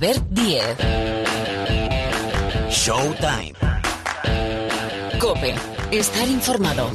Albert Diez. Showtime. Cope. Estar informado.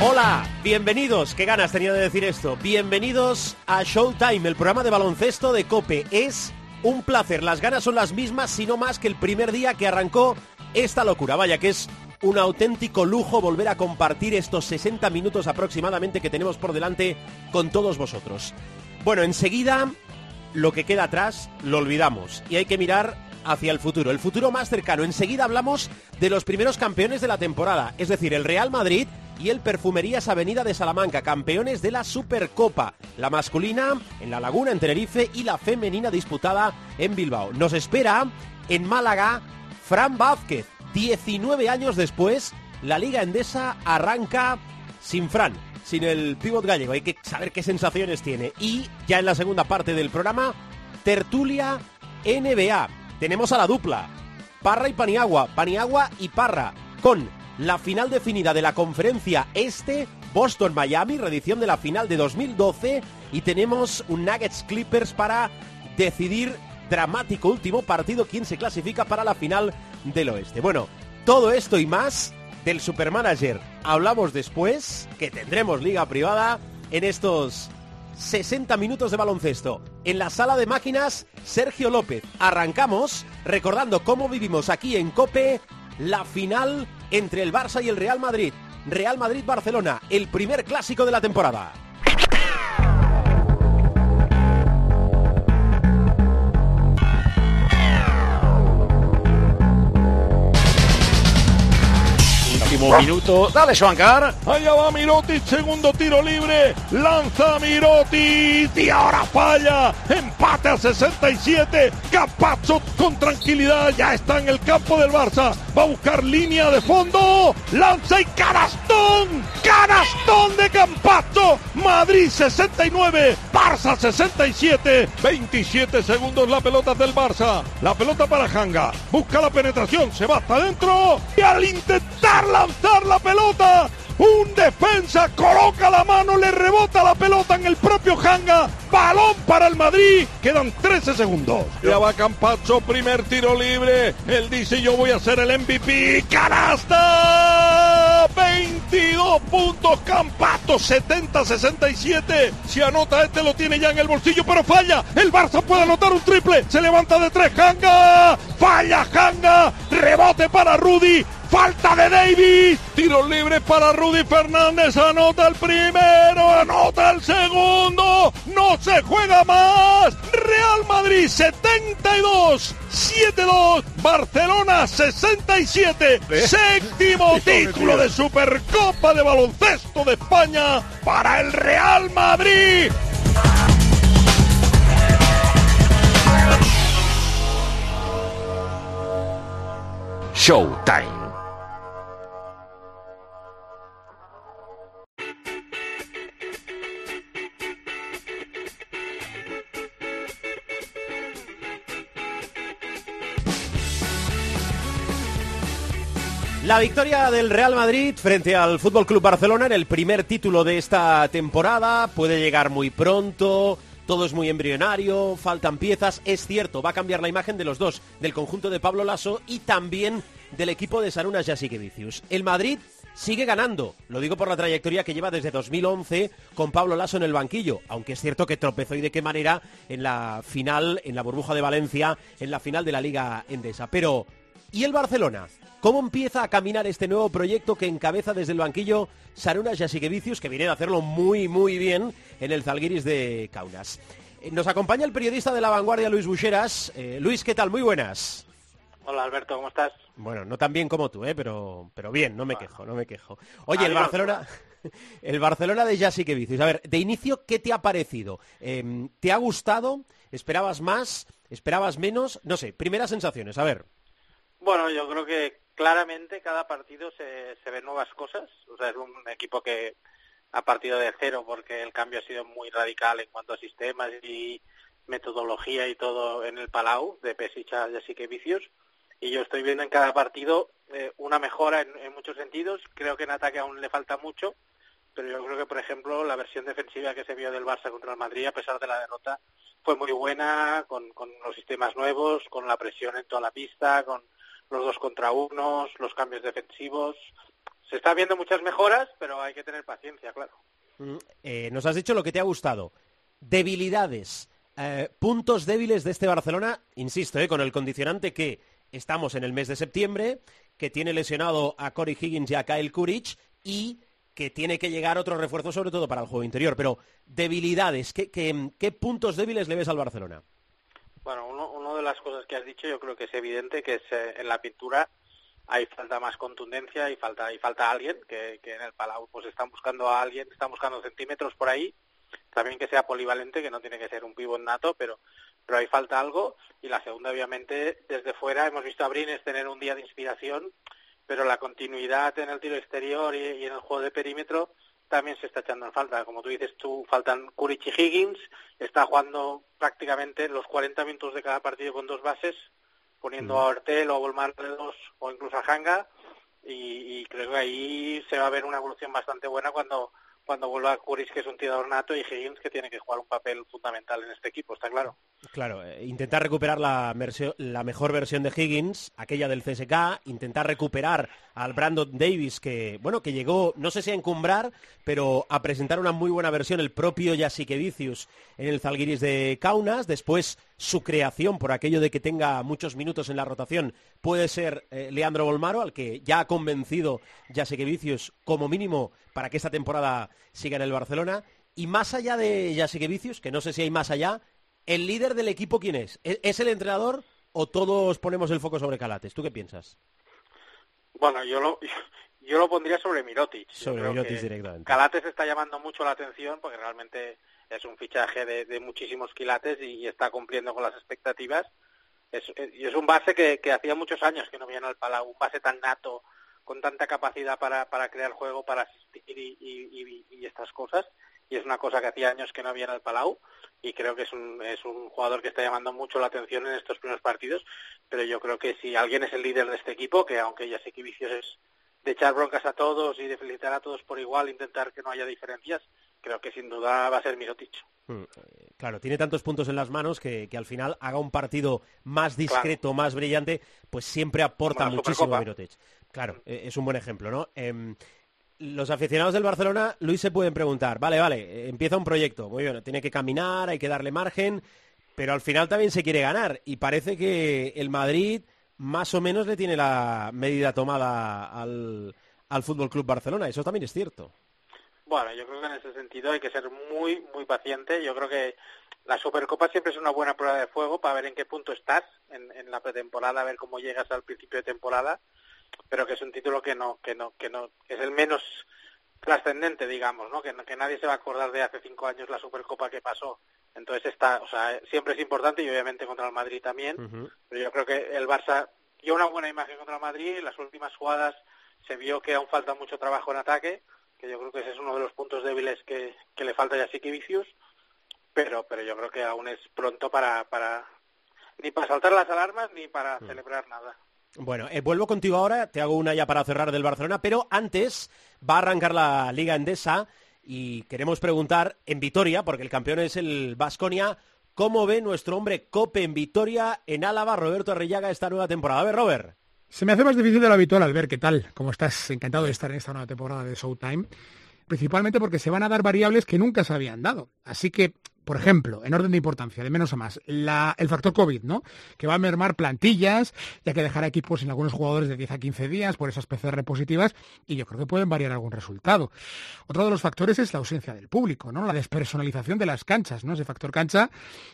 Hola, bienvenidos. Qué ganas tenía de decir esto. Bienvenidos a Showtime, el programa de baloncesto de Cope. Es un placer. Las ganas son las mismas, si no más que el primer día que arrancó esta locura. Vaya que es un auténtico lujo volver a compartir estos 60 minutos aproximadamente que tenemos por delante con todos vosotros. Bueno, enseguida lo que queda atrás lo olvidamos y hay que mirar hacia el futuro, el futuro más cercano. Enseguida hablamos de los primeros campeones de la temporada, es decir, el Real Madrid y el Perfumerías Avenida de Salamanca, campeones de la Supercopa, la masculina en La Laguna, en Tenerife, y la femenina disputada en Bilbao. Nos espera en Málaga Fran Vázquez. 19 años después, la Liga Endesa arranca sin Fran, sin el pívot gallego. Hay que saber qué sensaciones tiene. Y ya en la segunda parte del programa, tertulia NBA. Tenemos a la dupla, Parra y Paniagua, Paniagua y Parra, con la final definida de la conferencia este, Boston-Miami, reedición de la final de 2012, y tenemos un Nuggets Clippers para decidir dramático último partido quién se clasifica para la final del oeste. Bueno, todo esto y más del Supermanager hablamos después, que tendremos liga privada en estos 60 minutos de baloncesto. En la sala de máquinas, Sergio López. Arrancamos recordando cómo vivimos aquí en Cope la final entre el Barça y el Real Madrid. Real Madrid-Barcelona, el primer clásico de la temporada. Último minuto. Dale, Schwankar. Allá va Mirotic, segundo tiro libre. Lanza Mirotic y ahora falla. Empate a 67. Capazzo con tranquilidad. Ya está en el campo del Barça. Va a buscar línea de fondo. Lanza y canastón. Canastón de Campazzo. Madrid 69. Barça 67. 27 segundos la pelota del Barça. La pelota para Hanga. Busca la penetración. Se va hasta adentro. Y al intentar lanzar la pelota. Un defensa coloca la mano, le rebota la pelota en el propio Hanga. Balón para el Madrid. Quedan 13 segundos. Ya va Campazzo, primer tiro libre. Él dice yo voy a ser el MVP. ¡Canasta! 22 puntos Campazzo, 70-67. Si anota este lo tiene ya en el bolsillo, pero falla. El Barça puede anotar un triple. Se levanta de tres Hanga. Falla Hanga. Rebote para Rudy. Falta de Davis. Tiro libre para Rudy Fernández. Anota el primero. Anota el segundo. No se juega más. Real Madrid 72. 7-2. Barcelona 67. Séptimo título de Supercopa de Baloncesto de España para el Real Madrid. Showtime. La victoria del Real Madrid frente al Fútbol Club Barcelona en el primer título de esta temporada puede llegar muy pronto. Todo es muy embrionario, faltan piezas. Es cierto, va a cambiar la imagen de los dos, del conjunto de Pablo Lasso y también del equipo de Sarunas Jasikevicius. El Madrid sigue ganando, lo digo por la trayectoria que lleva desde 2011 con Pablo Lasso en el banquillo, aunque es cierto que tropezó y de qué manera en la final, en la burbuja de Valencia, en la final de la Liga Endesa. Pero, ¿y el Barcelona? ¿Cómo empieza a caminar este nuevo proyecto que encabeza desde el banquillo Sarunas Jasikevicius, que viene a hacerlo muy, muy bien en el Zalgiris de Kaunas? Eh, Nos acompaña el periodista de La Vanguardia, Luis Bucheras. Eh, Luis, ¿qué tal? Muy buenas. Hola Alberto, ¿cómo estás? Bueno, no tan bien como tú, ¿eh? pero, pero bien, no me quejo, no me quejo. Oye, el Adiós. Barcelona, el Barcelona de Jasikevicius. A ver, de inicio, ¿qué te ha parecido? Eh, ¿Te ha gustado? ¿Esperabas más? ¿Esperabas menos? No sé, primeras sensaciones, a ver. Bueno, yo creo que claramente cada partido se, se ven nuevas cosas. O sea, es un equipo que ha partido de cero porque el cambio ha sido muy radical en cuanto a sistemas y, metodología y todo en el Palau de Pesic a Jessica Vicios y yo estoy viendo en cada partido eh, una mejora en, muchos sentidos. Creo que en ataque aún le falta mucho, pero yo creo que, por ejemplo, la versión defensiva que se vio del Barça contra el Madrid, a pesar de la derrota, fue muy buena, con, con los sistemas nuevos, con la presión en toda la pista, con los dos contra unos, los cambios defensivos. Se están viendo muchas mejoras, pero hay que tener paciencia, claro. Mm, eh, nos has dicho lo que te ha gustado. Debilidades, eh, puntos débiles de este Barcelona, insisto, con el condicionante que estamos en el mes de septiembre, que tiene lesionado a Corey Higgins y a Kyle Kuric y que tiene que llegar otro refuerzo sobre todo para el juego interior. Pero debilidades, ¿qué, qué, puntos débiles le ves al Barcelona? Bueno, las cosas que has dicho yo creo que es evidente que es eh, en la pintura hay falta más contundencia y falta y falta alguien que, que en el Palau pues están buscando a alguien, están buscando centímetros por ahí también que sea polivalente, que no tiene que ser un pivot nato, pero, pero ahí falta algo. Y la segunda, obviamente, desde fuera hemos visto a Brines tener un día de inspiración, pero la continuidad en el tiro exterior y, en el juego de perímetro también se está echando en falta. Como tú dices, tú faltan Kuric y Higgins, está jugando prácticamente los 40 minutos de cada partido con dos bases, poniendo a Ortel o a Volmar de dos o incluso a Hanga, y, y creo que ahí se va a ver una evolución bastante buena cuando cuando vuelva Curis, que es un tirador nato, y Higgins, que tiene que jugar un papel fundamental en este equipo, está claro. Claro, eh, intentar recuperar la, la, mejor versión de Higgins, aquella del CSK, intentar recuperar al Brandon Davis, que, bueno, que llegó, no sé si a encumbrar, pero a presentar una muy buena versión el propio Vicius en el Zalgiris de Kaunas, después su creación por aquello de que tenga muchos minutos en la rotación puede ser eh, Leandro Bolmaro, al que ya ha convencido Vicius como mínimo para que esta temporada siga en el Barcelona. Y más allá de Vicius, que no sé si hay más allá, ¿el líder del equipo quién es? ¿E-, ¿Es el entrenador o todos ponemos el foco sobre Calates? ¿Tú qué piensas? Bueno, yo lo, yo lo pondría sobre Mirotic. Sobre Mirotic directamente. Calates está llamando mucho la atención porque realmente es un fichaje de, muchísimos quilates y, está cumpliendo con las expectativas. Es, y es un base que, hacía muchos años que no viene al Palau, un base tan nato, con tanta capacidad para, para crear juego, para asistir y, y, estas cosas. Y es una cosa que hacía años que no viene al Palau y creo que es un, es un jugador que está llamando mucho la atención en estos primeros partidos. Pero yo creo que si alguien es el líder de este equipo, que aunque ya sé que Vicios es de echar broncas a todos y de felicitar a todos por igual, intentar que no haya diferencias, creo que sin duda va a ser Mirotic. Mm, eh, claro, tiene tantos puntos en las manos que, al final haga un partido más discreto, más brillante, pues siempre aporta muchísimo Mirotic. Claro, mm. eh, es un buen ejemplo, ¿no? Em, los aficionados del Barcelona, Luis, se pueden preguntar, vale, vale, eh, empieza un proyecto, muy bien, tiene que caminar, hay que darle margen, pero al final también se quiere ganar y parece que el Madrid más o menos le tiene la medida tomada al, al Fútbol Club Barcelona, eso también es cierto. Bueno, yo creo que en ese sentido hay que ser muy, muy paciente. Yo creo que la Supercopa siempre es una buena prueba de fuego para ver en qué punto estás en, la pretemporada, a ver cómo llegas al principio de temporada, pero que es un título que no, que no, que no, es el menos trascendente, digamos, ¿no? Que, que nadie se va a acordar de hace cinco años la Supercopa que pasó. Entonces está, o sea, siempre es importante y obviamente contra el Madrid también, pero yo creo que el Barça dio una buena imagen contra el Madrid, en las últimas jugadas se vio que aún falta mucho trabajo en ataque, que yo creo que ese es uno de los puntos débiles que, le falta ya a Vicius, pero, pero yo creo que aún es pronto para, para ni para saltar las alarmas ni para mm. celebrar nada. Bueno, eh, vuelvo contigo ahora, te hago una ya para cerrar del Barcelona, pero antes va a arrancar la Liga Endesa y queremos preguntar en Vitoria, porque el campeón es el Vasconia, ¿cómo ve nuestro hombre Cope en Vitoria, en Álava, Roberto Arrillaga, esta nueva temporada? A ver, Robert. Se me hace más difícil de lo habitual al ver qué tal, cómo estás encantado de estar en esta nueva temporada de Showtime, principalmente porque se van a dar variables que nunca se habían dado. Así que por ejemplo, en orden de importancia, de menos a más, el factor COVID, ¿no? Que va a mermar plantillas, ya que dejará equipos en algunos jugadores de 10 a 15 días por esas PCR positivas y yo creo que pueden variar algún resultado. Otro de los factores es la ausencia del público, ¿no? La despersonalización de las canchas, ¿no? Ese factor cancha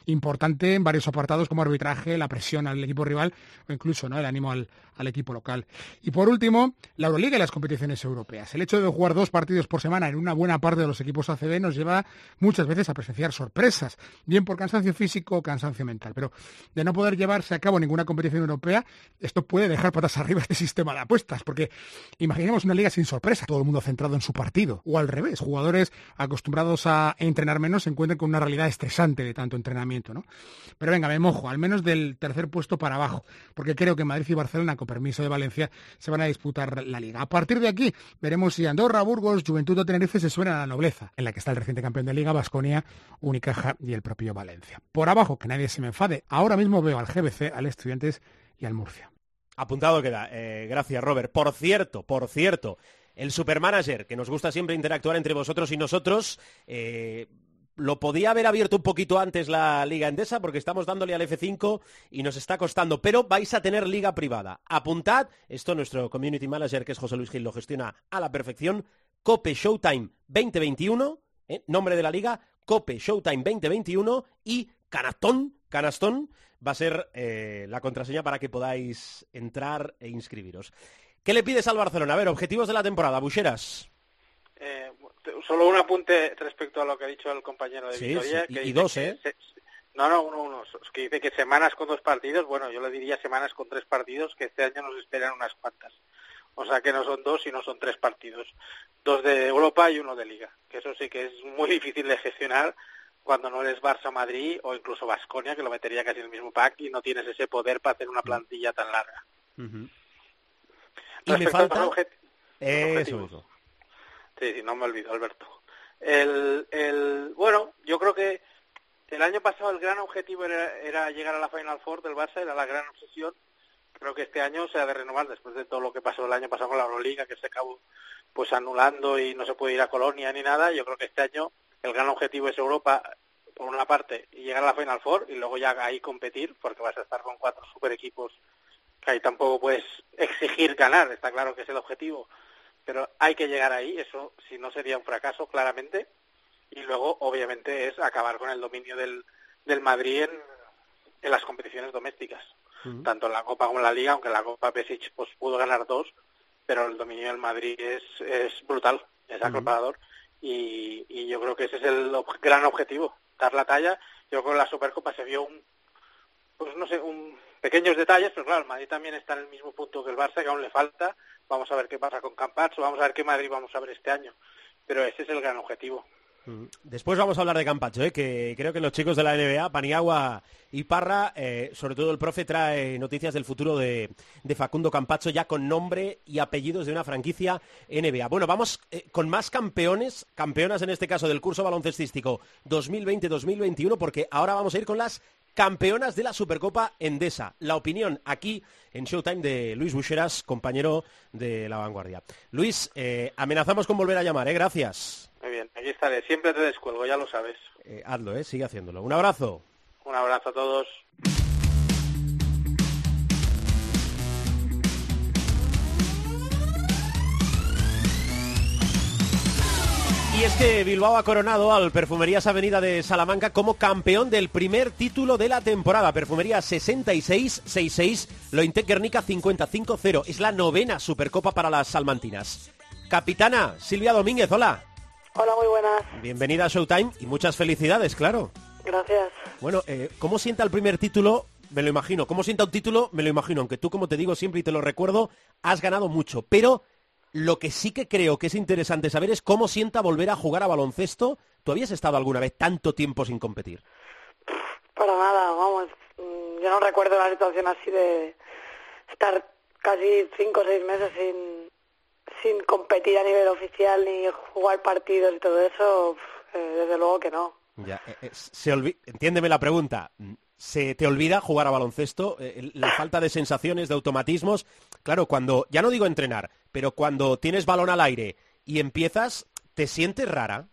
importante en varios apartados como arbitraje, la presión al equipo rival o incluso, ¿no? El ánimo al, al equipo local. Y por último, la Euroliga y las competiciones europeas. El hecho de jugar dos partidos por semana en una buena parte de los equipos ACB nos lleva muchas veces a presenciar sorpresas sorpresas, bien por cansancio físico o cansancio mental. Pero de no poder llevarse a cabo ninguna competición europea, esto puede dejar patas arriba este sistema de apuestas, porque imaginemos una liga sin sorpresa, todo el mundo centrado en su partido, o al revés, jugadores acostumbrados a entrenar menos se encuentran con una realidad estresante de tanto entrenamiento, ¿no? Pero venga, me mojo, al menos del tercer puesto para abajo, porque creo que Madrid y Barcelona, con permiso de Valencia, se van a disputar la liga. A partir de aquí, veremos si Andorra, Burgos, Juventud o Tenerife se suenan a la nobleza, en la que está el reciente campeón de liga, Basconia, Unicaja y el propio Valencia. Por abajo, que nadie se me enfade, ahora mismo veo al GBC, al Estudiantes y al Murcia. Apuntado queda. Eh, gracias, Robert. Por cierto, por cierto, el supermanager, que nos gusta siempre interactuar entre vosotros y nosotros, eh, lo podía haber abierto un poquito antes la Liga Endesa porque estamos dándole al F5 y nos está costando, pero vais a tener liga privada. Apuntad, esto nuestro community manager, que es José Luis Gil, lo gestiona a la perfección, Cope Showtime 2021, ¿eh? nombre de la liga, Cope Showtime 2021 y Canastón, Canastón va a ser eh, la contraseña para que podáis entrar e inscribiros. ¿Qué le pides al Barcelona? A ver, objetivos de la temporada, Bucheras. Eh, solo un apunte respecto a lo que ha dicho el compañero de Sí, Victoria. sí, que y dos, ¿eh? se- no, no, uno, uno. Que dice que semanas con dos partidos, bueno, yo le diría semanas con tres partidos, que este año nos esperan unas cuantas. O sea que no son dos, sino son tres partidos. Dos de Europa y uno de Liga. Que eso sí que es muy difícil de gestionar cuando no eres Barça-Madrid o incluso Vasconia, que lo metería casi en el mismo pack y no tienes ese poder para hacer una plantilla tan larga. Y me Respecto a los falta... Eso objetivos. mismo. Sí, sí, no me olvido, Alberto. El, el, bueno, yo creo que el año pasado el gran objetivo era, era llegar a la Final Four del Barça, era la gran obsesión. Creo que este año se ha de renovar después de todo lo que pasó el año pasado con la Euroliga, que se acabó pues anulando y no se puede ir a Colonia ni nada. Yo creo que este año el gran objetivo es Europa, por una parte, y llegar a la Final Four y luego ya ahí competir, porque vas a estar con cuatro super equipos que ahí tampoco puedes exigir ganar, está claro que es el objetivo, pero hay que llegar ahí, eso si no sería un fracaso claramente, y luego obviamente es acabar con el dominio del, del Madrid en, en las competiciones domésticas, tanto en la Copa como en la Liga, aunque en la Copa Pesic pues pudo ganar dos, pero el dominio del Madrid es, es brutal, es aclaparador, y, y yo creo que ese es el ob- gran objetivo, dar la talla, yo creo que en la Supercopa se vio un, pues no sé, un, pequeños detalles, pero claro, el Madrid también está en el mismo punto que el Barça, que aún le falta. Vamos a ver qué pasa con Campazzo, vamos a ver qué Madrid vamos a ver este año. Pero ese es el gran objetivo. Después vamos a hablar de Campacho, ¿eh? que creo que los chicos de la NBA, Paniagua y Parra, eh, sobre todo el profe trae noticias del futuro de, Facundo Campacho ya con nombre y apellidos de una franquicia NBA. Bueno, vamos eh, con más campeones, campeonas en este caso del curso baloncestístico 2020-2021, porque ahora vamos a ir con las campeonas de la Supercopa Endesa. La opinión aquí en Showtime de Luis Bucheras, compañero de La Vanguardia. Luis, amenazamos con volver a llamar. Gracias. Aquí estaré. Siempre te descuelgo, ya lo sabes. Eh, hazlo, ¿eh? Sigue haciéndolo. Un abrazo. Un abrazo a todos. Y es que Bilbao ha coronado al Perfumerías Avenida de Salamanca como campeón del primer título de la temporada. Perfumería 66-66, Lointec Guernica 55-0. Es la novena Supercopa para las salmantinas. Capitana Silvia Domínguez, hola. Hola, muy buenas. Bienvenida a Showtime y muchas felicidades, claro. Gracias. Bueno, eh, ¿cómo sienta el primer título? Me lo imagino. ¿Cómo sienta un título? Me lo imagino. Aunque tú, como te digo siempre y te lo recuerdo, has ganado mucho. Pero lo que sí que creo que es interesante saber es cómo sienta volver a jugar a baloncesto. ¿Tú habías estado alguna vez tanto tiempo sin competir? Para nada, vamos. mm, Yo no recuerdo una situación así de estar casi cinco o seis meses sin, sin competir a nivel oficial ni jugar partidos y todo eso. eh, desde luego que no. Ya, eh, eh, se Entiéndeme la pregunta. ¿Se te olvida jugar a baloncesto? Eh, la falta de sensaciones, de automatismos. Claro, cuando, ya no digo entrenar, pero cuando tienes balón al aire y empiezas, ¿te sientes rara?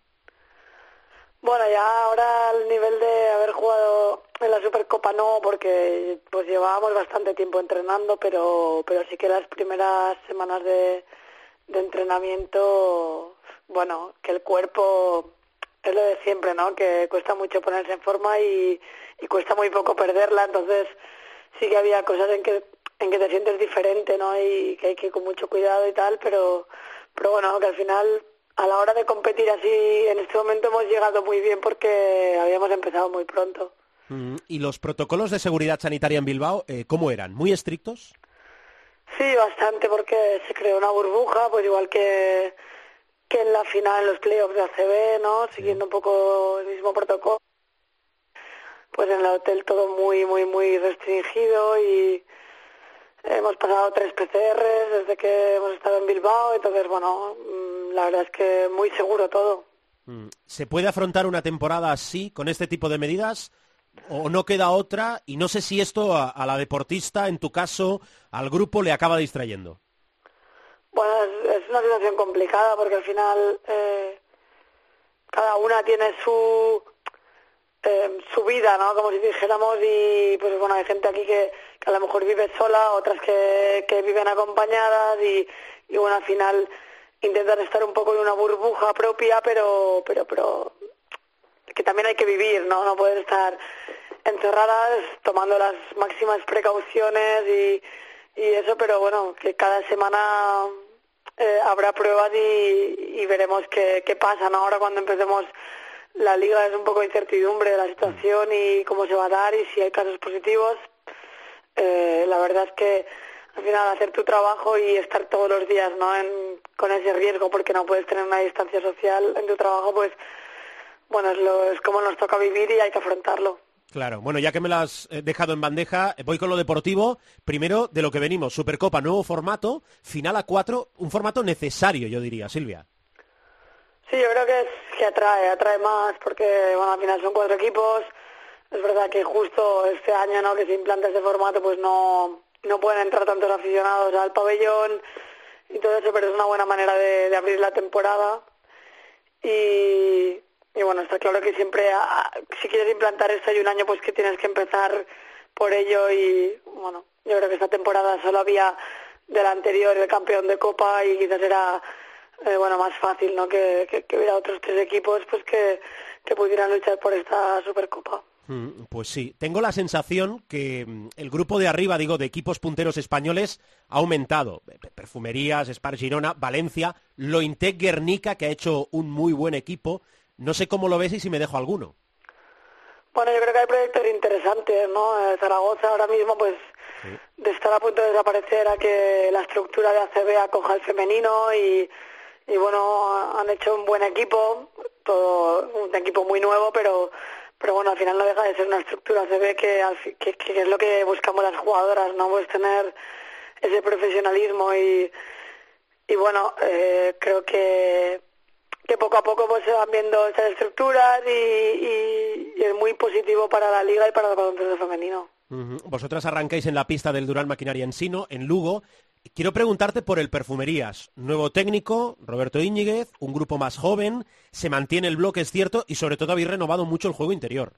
Bueno, ya ahora al nivel de haber jugado en la Supercopa no, porque pues llevábamos bastante tiempo entrenando, pero pero sí que las primeras semanas de, de entrenamiento, bueno, que el cuerpo es lo de siempre, ¿no? Que cuesta mucho ponerse en forma y, y cuesta muy poco perderla, entonces sí que había cosas en que en que te sientes diferente, ¿no? Y que hay que ir con mucho cuidado y tal, pero pero bueno, que al final a la hora de competir así, en este momento hemos llegado muy bien porque habíamos empezado muy pronto. Mm, ¿Y los protocolos de seguridad sanitaria en Bilbao, eh, cómo eran? ¿Muy estrictos? Sí, bastante, porque se creó una burbuja, pues igual que, que en la final, en los playoffs de ACB, ¿no? Siguiendo un poco el mismo protocolo. Pues en el hotel todo muy, muy, muy restringido y hemos pasado tres PCRs desde que hemos estado en Bilbao, entonces, bueno, mm, la verdad es que muy seguro todo. Mm, ¿Se puede afrontar una temporada así, con este tipo de medidas? ¿O no queda otra? Y no sé si esto a, la deportista, en tu caso, al grupo le acaba distrayendo. Bueno, es, es una situación complicada porque al final eh, cada una tiene su eh, su vida, ¿no? Como si dijéramos y pues bueno, hay gente aquí que, que a lo mejor vive sola, otras que, que viven acompañadas y, y bueno, al final intentan estar un poco en una burbuja propia, pero pero pero que también hay que vivir, ¿no? No poder estar encerradas tomando las máximas precauciones y, y eso, pero bueno, que cada semana eh, habrá pruebas y, y veremos qué, qué pasa, ¿no? Ahora cuando empecemos la liga es un poco de incertidumbre de la situación y cómo se va a dar y si hay casos positivos. Eh, la verdad es que al final hacer tu trabajo y estar todos los días no en, con ese riesgo porque no puedes tener una distancia social en tu trabajo pues bueno es, lo, es como nos toca vivir y hay que afrontarlo Claro, bueno, ya que me lo has eh, dejado en bandeja, voy con lo deportivo. Primero, de lo que venimos, Supercopa, nuevo formato, final a cuatro, un formato necesario, yo diría, Silvia. Sí, yo creo que es que atrae, atrae más porque bueno, al final son cuatro equipos. Es verdad que justo este año ¿no? que se implanta este formato pues no, no pueden entrar tantos aficionados al pabellón y todo eso, pero es una buena manera de, de abrir la temporada. Y, y bueno, está claro que siempre, ah, si quieres implantar esto hay un año, pues que tienes que empezar por ello y bueno, yo creo que esta temporada solo había del anterior el campeón de Copa y quizás era eh, bueno más fácil, ¿no? Que, que, hubiera otros tres equipos pues que, que pudieran luchar por esta Supercopa. Mm, Pues sí, tengo la sensación que mm, el grupo de arriba, digo, de equipos punteros españoles ha aumentado. Pe- Perfumerías, Spar Girona, Valencia, Lointec Guernica, que ha hecho un muy buen equipo. No sé cómo lo ves y si me dejo alguno. Bueno, yo creo que hay proyectos interesantes, ¿no? Eh, Zaragoza ahora mismo, pues, de estar a punto de desaparecer a que la estructura de ACB acoja el femenino y, y bueno, han hecho un buen equipo, todo un equipo muy nuevo, pero pero bueno, al final no deja de ser una estructura ACB que, al que, que es lo que buscamos las jugadoras, ¿no? Pues tener ese profesionalismo y, y bueno, eh, creo que que poco a poco pues se van viendo estas estructuras y, y- y es muy positivo para la liga y para el baloncesto femenino. Ujú. Vosotras arrancáis en la pista del Durán Maquinaria Ensino, en Lugo. Quiero preguntarte por el Perfumerías. Nuevo técnico, Roberto Íñiguez, un grupo más joven, se mantiene el bloque, es cierto, y sobre todo habéis renovado mucho el juego interior.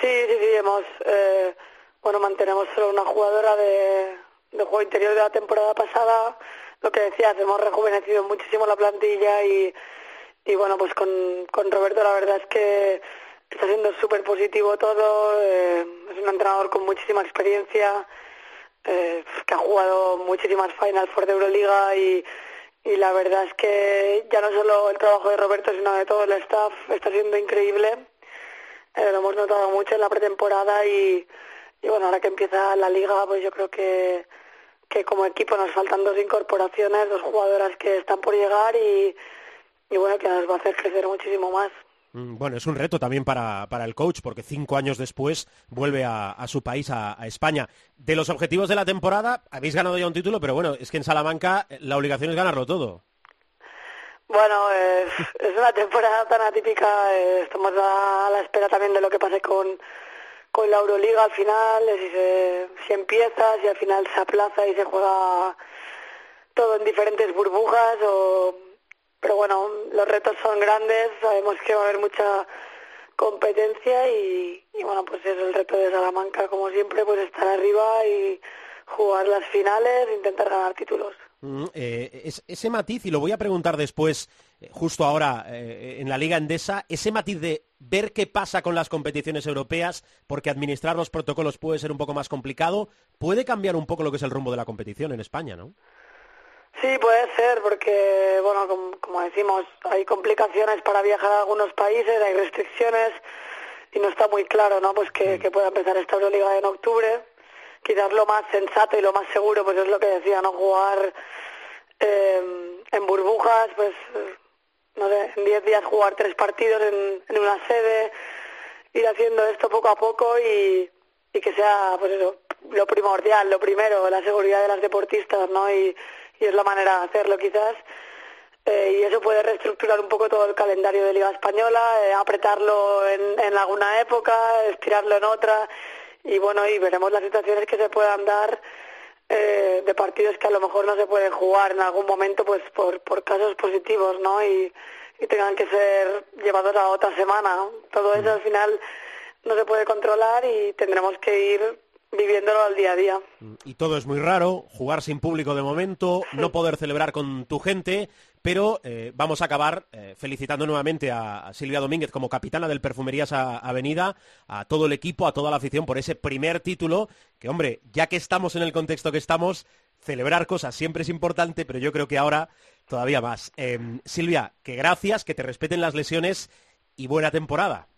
Sí, sí, sí, hemos, eh, bueno, mantenemos solo una jugadora de, de juego interior de la temporada pasada. Lo que decías, hemos rejuvenecido muchísimo la plantilla y, y bueno, pues con, con Roberto la verdad es que está siendo súper positivo todo. eh, es un entrenador con muchísima experiencia, eh, que ha jugado muchísimas Final Four de Euroliga y, y la verdad es que ya no solo el trabajo de Roberto, sino de todo el staff está siendo increíble. Eh, lo hemos notado mucho en la pretemporada y, y bueno, ahora que empieza la liga, pues yo creo que, que como equipo nos faltan dos incorporaciones, dos jugadoras que están por llegar y, y bueno, que nos va a hacer crecer muchísimo más. Mm, Bueno, es un reto también para, para el coach, porque cinco años después vuelve a, a su país, a, a España. De los objetivos de la temporada, habéis ganado ya un título, pero bueno, es que en Salamanca eh, la obligación es ganarlo todo. Bueno, es, es una temporada tan atípica, eh, estamos a la espera también de lo que pase con, con la Euroliga al final, si, se, si empieza, si al final se aplaza y se juega todo en diferentes burbujas, o, pero bueno, los retos son grandes, sabemos que va a haber mucha competencia y, bueno, pues es el reto de Salamanca, como siempre, pues estar arriba y jugar las finales, intentar ganar títulos. Mm, eh, es- ese matiz, y lo voy a preguntar después, justo ahora eh, en la Liga Endesa, ese matiz de ver qué pasa con las competiciones europeas, porque administrar los protocolos puede ser un poco más complicado, puede cambiar un poco lo que es el rumbo de la competición en España, ¿no? Sí, puede ser, porque, bueno, como, decimos, hay complicaciones para viajar a algunos países, hay restricciones y no está muy claro, ¿no? Pues que, que pueda empezar esta Euroliga en octubre. Quizás lo más sensato y lo más seguro, pues es lo que decía, ¿no? Jugar eh, en burbujas, pues, no sé, en 10 días jugar tres partidos en, en una sede, ir haciendo esto poco a poco y, y que sea, pues eso, lo primordial, lo primero, la seguridad de las deportistas, ¿no? Y, y es la manera de hacerlo quizás. Eh, y eso puede reestructurar un poco todo el calendario de Liga Española, eh, apretarlo en, en alguna época, estirarlo en otra y bueno, y veremos las situaciones que se puedan dar eh, de partidos que a lo mejor no se pueden jugar en algún momento pues por, por casos positivos, ¿no? Y, y tengan que ser llevados a otra semana. Todo eso al final no se puede controlar y tendremos que ir viviéndolo al día a día. Y todo es muy raro, jugar sin público de momento, no poder celebrar con tu gente, pero eh, vamos a acabar eh, felicitando nuevamente a, Silvia Domínguez como capitana del Perfumerías Avenida, a todo el equipo, a toda la afición por ese primer título, que hombre, ya que estamos en el contexto que estamos, celebrar cosas siempre es importante, pero yo creo que ahora todavía más. Em, Silvia, que gracias, que te respeten las lesiones y buena temporada.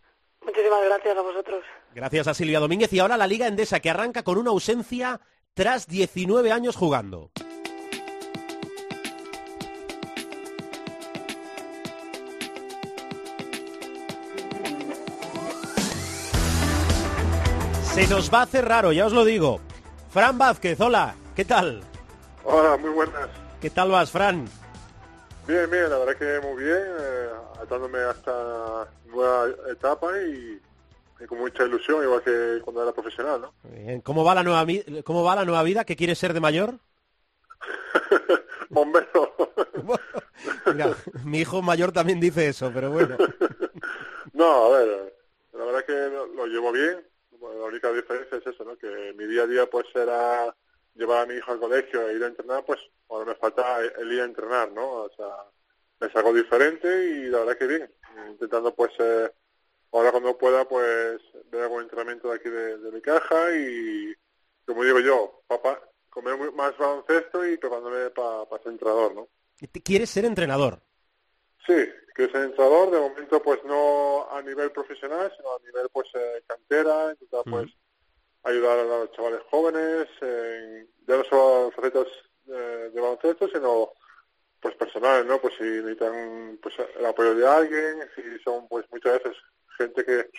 Muchísimas gracias a vosotros. Gracias a Silvia Domínguez y ahora la Liga Endesa que arranca con una ausencia tras 19 años jugando. Se nos va a hacer raro, ya os lo digo. Fran Vázquez, hola, ¿qué tal? Hola, muy buenas. ¿Qué tal vas, Fran? Bien, bien, la verdad que muy bien, eh, atándome hasta nueva etapa y y con mucha ilusión, igual que cuando era profesional, ¿no? ¿Cómo va la nueva cómo va la nueva vida? ¿Qué quieres ser de mayor? Bombero. mi hijo mayor también dice eso, pero bueno. no, a ver, la verdad que lo, llevo bien. La única diferencia es eso, ¿no? Que mi día a día pues era llevar a mi hijo al colegio e ir a entrenar, pues ahora me falta el ir a entrenar, ¿no? O sea, es algo diferente y la verdad que bien. Intentando pues eh, ahora cuando pueda pues ver algún entrenamiento de aquí de, mi caja y como digo yo, papá, comer más baloncesto y preparándome para ser entrenador, ¿no? ¿Quieres ser entrenador? Sí, quiero ser entrenador, de momento pues no a nivel profesional, sino a nivel pues eh, cantera, intentar pues ayudar a los chavales jóvenes, en, ya no solo facetas eh, de baloncesto, sino pues personales, ¿no? Pues si necesitan pues el apoyo de alguien, si son pues muchas veces gente que,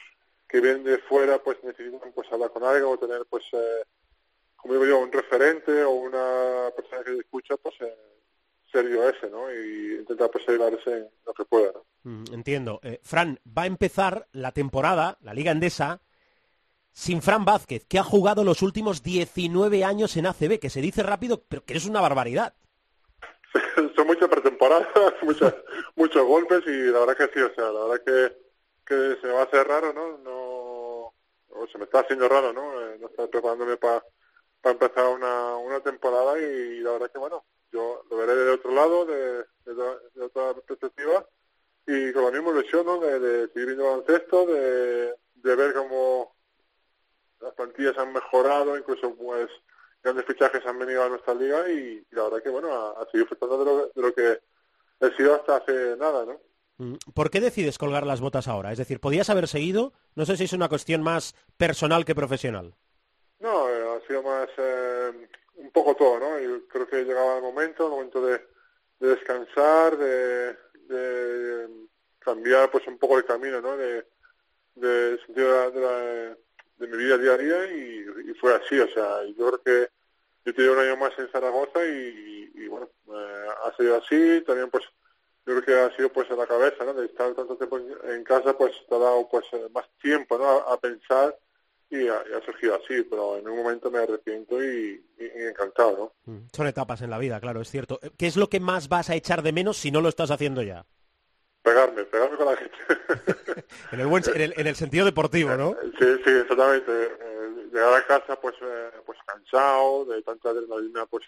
que viene de fuera pues necesitan pues hablar con alguien o tener pues eh, como digo yo un referente o una persona que escucha pues eh, serio ese no y intentar pues ayudarse en lo que pueda ¿no? Mm, entiendo eh, Fran va a empezar la temporada la Liga Endesa sin Fran Vázquez que ha jugado los últimos 19 años en ACB que se dice rápido pero que es una barbaridad son muchas pretemporadas muchos muchos golpes y la verdad que sí o sea la verdad que que se me va a hacer raro, ¿no? No, o se me está haciendo raro, ¿no? Eh, no estar preparándome para empezar una, una temporada y la verdad que, bueno, yo lo veré de otro lado, de, de, otra perspectiva y con la misma ilusión, ¿no? De, de seguir viendo baloncesto, de, de ver cómo las plantillas han mejorado, incluso pues grandes fichajes han venido a nuestra liga y, la verdad que, bueno, a, a seguir disfrutando de lo, de lo que he sido hasta hace nada, ¿no? Mm, ¿Por qué decides colgar las botas ahora? Es decir, ¿podías haber seguido? No sé si es una cuestión más personal que profesional. No, eh, ha sido más eh, un poco todo, ¿no? Yo creo que llegaba el momento, el momento de, descansar, de, cambiar pues un poco el camino, ¿no? De, de sentido de, mi vida día a día y, fue así, o sea, yo creo que yo tenía un año más en Zaragoza y, bueno, eh, ha sido así, también pues yo creo que ha sido pues en la cabeza, ¿no? De estar tanto tiempo en, casa, pues te ha dado pues eh, más tiempo, ¿no? A, pensar y ha, surgido así, pero en un momento me arrepiento y, encantado, ¿no? Mm, son etapas en la vida, claro, es cierto. ¿Qué es lo que más vas a echar de menos si no lo estás haciendo ya? Pegarme, pegarme con la gente. en, el buen, en, el, sentido deportivo, ¿no? Sí, sí, exactamente. Eh, llegar a casa pues eh, pues cansado, de tanta adrenalina pues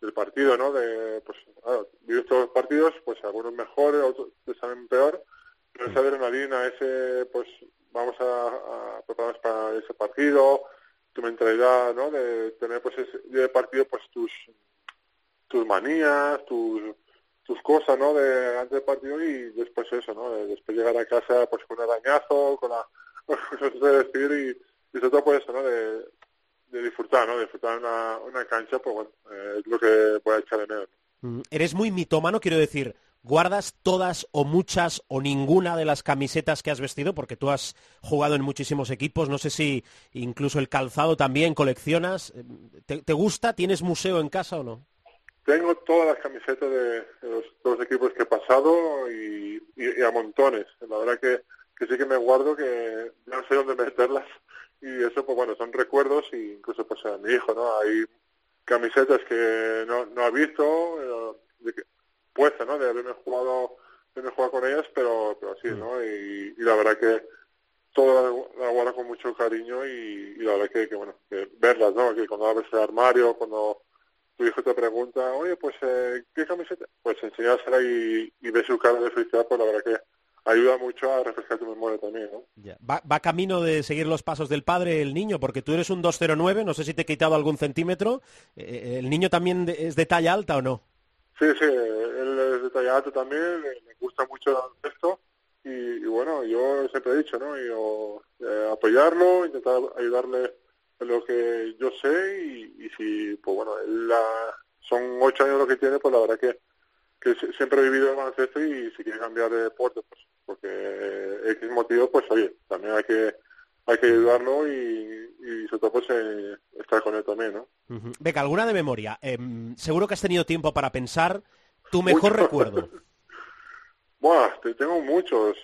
del partido, ¿no? De, pues, claro, estos los partidos, pues algunos mejores, otros te saben peor, pero esa adrenalina, ese, pues, vamos a, prepararnos para ese partido, tu mentalidad, ¿no? De tener, pues, ese de partido, pues, tus tus manías, tus, tus cosas, ¿no? De antes del partido y después eso, ¿no? Después llegar a casa pues con un arañazo, con la de despedir y, y sobre todo pues eso, ¿no? De, de disfrutar, ¿no? De disfrutar una, una cancha, pues bueno, eh, es lo que voy a echar de menos. Mm, Eres muy mitómano, quiero decir, ¿guardas todas o muchas o ninguna de las camisetas que has vestido? Porque tú has jugado en muchísimos equipos, no sé si incluso el calzado también coleccionas. ¿Te, gusta? ¿Tienes museo en casa o no? Tengo todas las camisetas de, los, equipos que he pasado y, a montones. La verdad que, sí que me guardo, que no sé dónde meterlas y eso pues bueno son recuerdos y incluso pues a mi hijo no hay camisetas que no, no ha visto eh, puesta no de haberme jugado de haberme jugado con ellas pero pero sí no y, y la verdad que todo la, la guardo con mucho cariño y, y la verdad que, que bueno que verlas no que cuando abres el armario cuando tu hijo te pregunta oye pues eh, qué camiseta pues enseñársela y, y ves su cara de felicidad pues la verdad que ayuda mucho a refrescar tu memoria también, ¿no? Ya. Va, va, camino de seguir los pasos del padre el niño, porque tú eres un 209, no sé si te he quitado algún centímetro. Eh, ¿El niño también es de talla alta o no? Sí, sí, también, me gusta mucho esto y, y, bueno, yo siempre he dicho, ¿no? Eh, apoyarlo, intentar ayudarle en lo que yo sé y, si, pues bueno, la, son ocho años lo que tiene, pues la verdad que que siempre he vivido el baloncesto y si quiere cambiar de deporte, pues porque X motivo, pues oye, también hay que hay que ayudarlo y, sobre todo pues eh, estar con él también, ¿no? Uh. Beca, alguna de memoria. Eh, seguro que has tenido tiempo para pensar tu mejor Mucho. recuerdo. bueno, tengo muchos.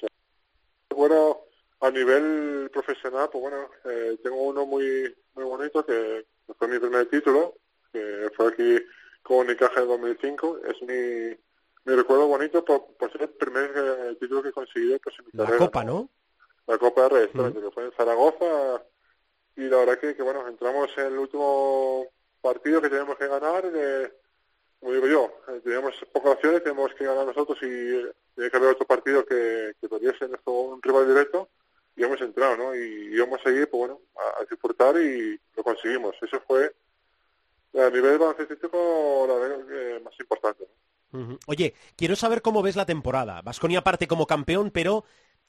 Recuerdo a nivel profesional, pues bueno, eh, tengo uno muy muy bonito que fue mi primer título, que fue aquí con Unicaja en 2005. Es mi, mi recuerdo bonito por, por ser el primer eh, título que he conseguido pues, en mi La carrera. Copa, ¿no? La Copa R, uh -huh. que fue en Zaragoza. Y la verdad que, que, bueno, entramos en el último partido que teníamos que ganar. De, como digo yo, eh, teníamos pocas opciones, teníamos que ganar nosotros y eh, tenía que haber otro partido que, que podría ser nuestro, un rival directo. Y hemos entrado, ¿no? Y íbamos a seguir, pues bueno, a, a disfrutar y lo conseguimos. Eso fue a nivel baloncestístico la verdad que más importante. ¿no? Uh -huh. Oye, quiero saber cómo ves la temporada. Vasconia parte como campeón, pero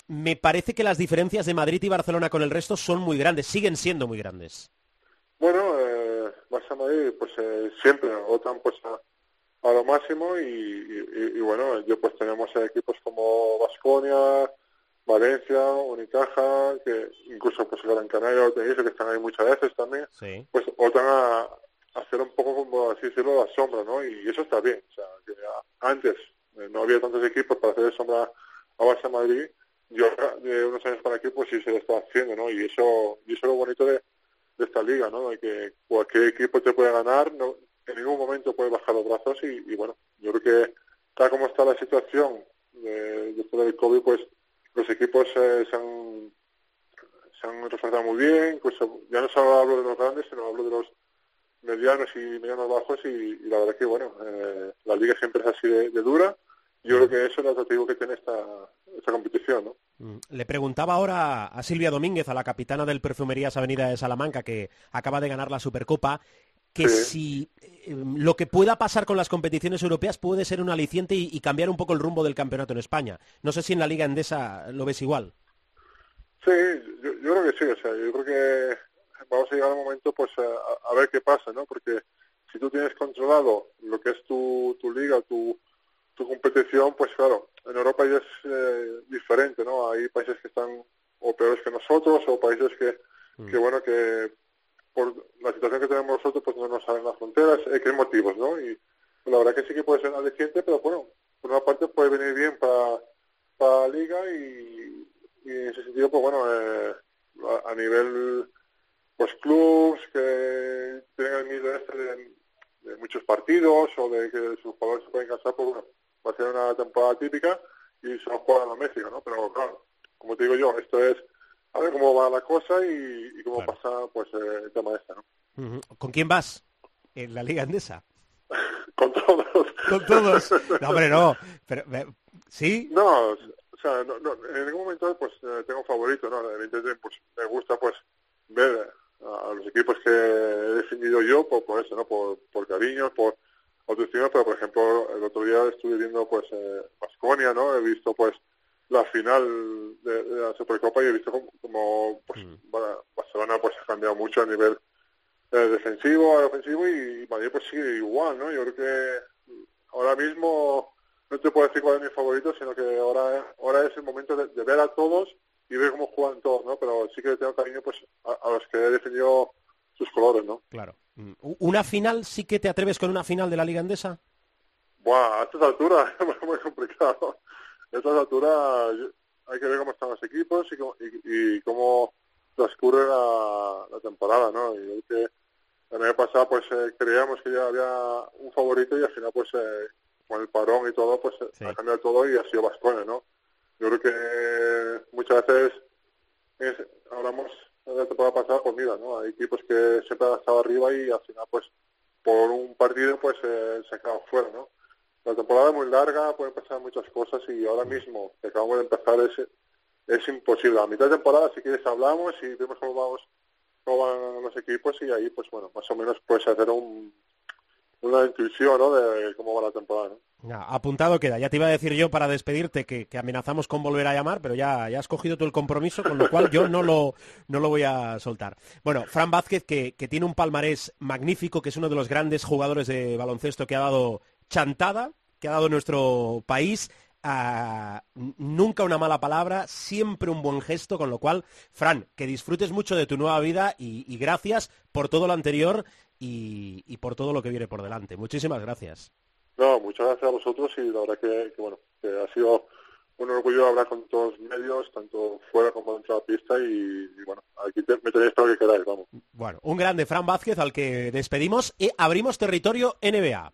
me parece que las diferencias de Madrid y Barcelona con el resto son muy grandes, siguen siendo muy grandes. Bueno, eh, Barça Madrid, pues eh, siempre votan pues a, a, lo máximo y, y, y, bueno, yo pues tenemos equipos como Vasconia, Valencia, Unicaja, que incluso pues Gran Canaria, Tenerife, que están ahí muchas veces también, sí. pues votan a, hacer un poco como así decirlo la sombra, ¿no? Y eso está bien, o sea, que antes eh, no había tantos equipos para hacer sombra a Barça Madrid, yo de unos años para aquí pues sí se lo está haciendo, ¿no? Y eso, y eso es lo bonito de, de esta liga, ¿no? De que cualquier equipo te puede ganar, no, en ningún momento puede bajar los brazos y, y bueno, yo creo que tal como está la situación de, después del COVID, pues los equipos eh, se han se han reforzado muy bien, pues ya no solo hablo de los grandes, sino hablo de los medianos y medianos bajos y, y la verdad que bueno eh, la liga siempre es así de, de, dura yo creo que eso es el atractivo que tiene esta, esta competición ¿no? Mm, le preguntaba ahora a Silvia Domínguez a la capitana del Perfumerías Avenida de Salamanca que acaba de ganar la Supercopa que sí. si eh, lo que pueda pasar con las competiciones europeas puede ser un aliciente y, y, cambiar un poco el rumbo del campeonato en España no sé si en la liga endesa lo ves igual sí yo, yo creo que sí o sea yo creo que vamos a llegar al momento pues a, a, ver qué pasa, ¿no? Porque si tú tienes controlado lo que es tu, tu liga, tu, tu competición, pues claro, en Europa ya es eh, diferente, ¿no? Hay países que están o peores que nosotros o países que, mm. que bueno, que por la situación que tenemos nosotros pues no nos salen las fronteras, que motivos, ¿no? Y la verdad que sí que puede ser aliciente, pero bueno, por una parte puede venir bien para, la liga y, y en ese sentido, pues bueno, eh, a, nivel pues clubs que tienen el miedo este de, de, muchos partidos o de que sus jugadores se pueden cansar, pues bueno, va a ser una temporada típica y se va a jugar a México, ¿no? Pero claro, como te digo yo, esto es a ver cómo va la cosa y, y cómo claro. pasa pues eh, el tema este, ¿no? ¿Con quién vas en la Liga Andesa? Con todos. Con todos. No, hombre, no. Pero, ¿Sí? No, o sea, no, no, en ningún momento pues eh, tengo favorito, ¿no? Evidentemente pues me gusta pues ver a los equipos que he definido yo por, por eso, ¿no? Por, por cariño, por autoestima, pero por ejemplo, el otro día estuve viendo pues Basconia, ¿no? He visto pues la final de, la Supercopa y he visto como, pues, mm. Barcelona pues ha cambiado mucho a nivel eh, defensivo a ofensivo y Madrid pues sigue igual, ¿no? Yo creo que ahora mismo no te puedo decir cuál es mi favorito, sino que ahora, ahora es el momento de, ver a todos y ver cómo juegan todos, ¿no? Pero sí que tengo cariño pues a, los que he defendido sus colores, ¿no? Claro. Mm. ¿Una final sí que te atreves con una final de la Liga Andesa? Buah, a estas alturas es muy complicado. A estas alturas hay que ver cómo están los equipos y cómo, y, cómo transcurre la, temporada, ¿no? Y que el año pasado pues eh, creíamos que ya había un favorito y al final pues eh, con el parón y todo pues ha cambiado todo y ha sido Vascones, ¿no? Yo creo que muchas veces hablamos de la temporada pasada, pues mira, ¿no? Hay equipos que siempre han estado arriba y al final pues por un partido pues eh, se han quedado fuera, ¿no? La temporada es muy larga, pueden pasar muchas cosas y ahora mismo que acabamos de empezar es, es imposible. A mitad de temporada, si quieres, hablamos y vemos cómo vamos cómo van los equipos y ahí, pues bueno, más o menos puedes hacer un, una intuición ¿no? de cómo va la temporada. ¿no? apuntado queda. Ya te iba a decir yo para despedirte que, amenazamos con volver a llamar, pero ya, ya has cogido tú el compromiso, con lo cual yo no lo, no lo voy a soltar. Bueno, Fran Vázquez, que, que tiene un palmarés magnífico, que es uno de los grandes jugadores de baloncesto que ha dado chantada, que ha dado nuestro país nunca una mala palabra, siempre un buen gesto, con lo cual, Fran, que disfrutes mucho de tu nueva vida y, gracias por todo lo anterior y, por todo lo que viene por delante. Muchísimas gracias. No, muchas gracias a vosotros y la verdad que, bueno, que ha sido un orgullo hablar con todos los medios, tanto fuera como dentro de la pista y, bueno, aquí me tenéis todo lo que queráis, vamos. Bueno, un grande Fran Vázquez al que despedimos y abrimos territorio NBA.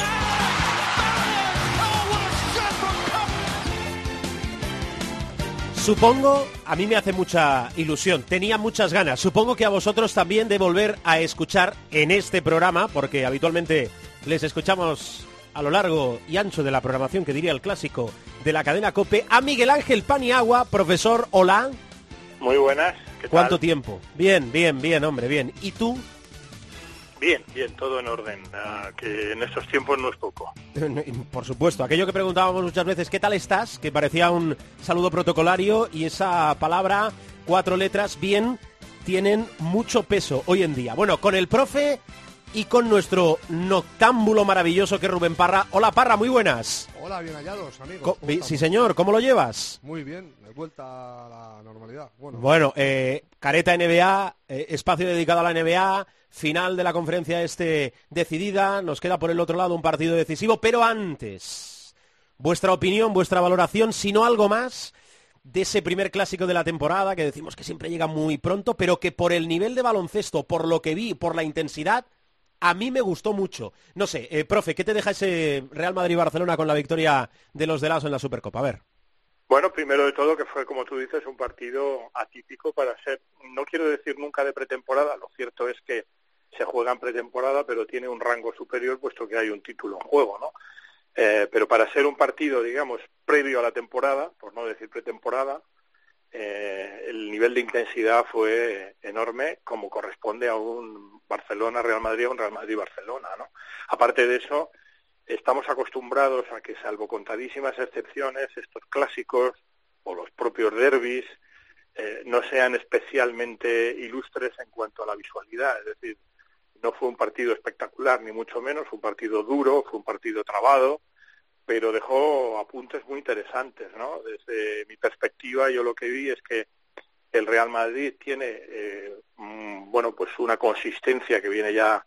Supongo, a mí me hace mucha ilusión, tenía muchas ganas, supongo que a vosotros también de volver a escuchar en este programa, porque habitualmente les escuchamos a lo largo y ancho de la programación, que diría el clásico de la cadena COPE, a Miguel Ángel Paniagua, profesor, hola. Muy buenas. ¿Cuánto tiempo? Bien, bien, bien, hombre, bien. ¿Y tú? Bien, bien, todo en orden, ah, que en estos tiempos no es poco. Por supuesto, aquello que preguntábamos muchas veces, ¿qué tal estás? Que parecía un saludo protocolario y esa palabra, cuatro letras, bien, tienen mucho peso hoy en día. Bueno, con el profe y con nuestro noctámbulo maravilloso que es Rubén Parra. Hola Parra, muy buenas. Hola, bien hallados, amigos. Sí, señor, ¿cómo lo llevas? Muy bien, de vuelta a la normalidad. Bueno, eh, careta NBA, eh, espacio dedicado a la NBA final de la conferencia este decidida, nos queda por el otro lado un partido decisivo, pero antes, vuestra opinión, vuestra valoración, si no algo más, de ese primer clásico de la temporada, que decimos que siempre llega muy pronto, pero que por el nivel de baloncesto, por lo que vi, por la intensidad, a mí me gustó mucho. No sé, eh, profe, ¿qué te deja ese Real Madrid-Barcelona con la victoria de los de Lazo en la Supercopa? A ver. Bueno, primero de todo que fue, como tú dices, un partido atípico para ser, no quiero decir nunca de pretemporada, lo cierto es que se juega en pretemporada, pero tiene un rango superior puesto que hay un título en juego, ¿no? Eh, pero para ser un partido, digamos, previo a la temporada, por no decir pretemporada, eh, el nivel de intensidad fue enorme, como corresponde a un Barcelona-Real Madrid, un Real Madrid-Barcelona, ¿no? Aparte de eso, estamos acostumbrados a que, salvo contadísimas excepciones, estos clásicos o los propios derbis eh, no sean especialmente ilustres en cuanto a la visualidad, es decir, no fue un partido espectacular, ni mucho menos, fue un partido duro, fue un partido trabado, pero dejó apuntes muy interesantes, ¿no? Desde mi perspectiva, yo lo que vi es que el Real Madrid tiene, eh, bueno, pues una consistencia que viene ya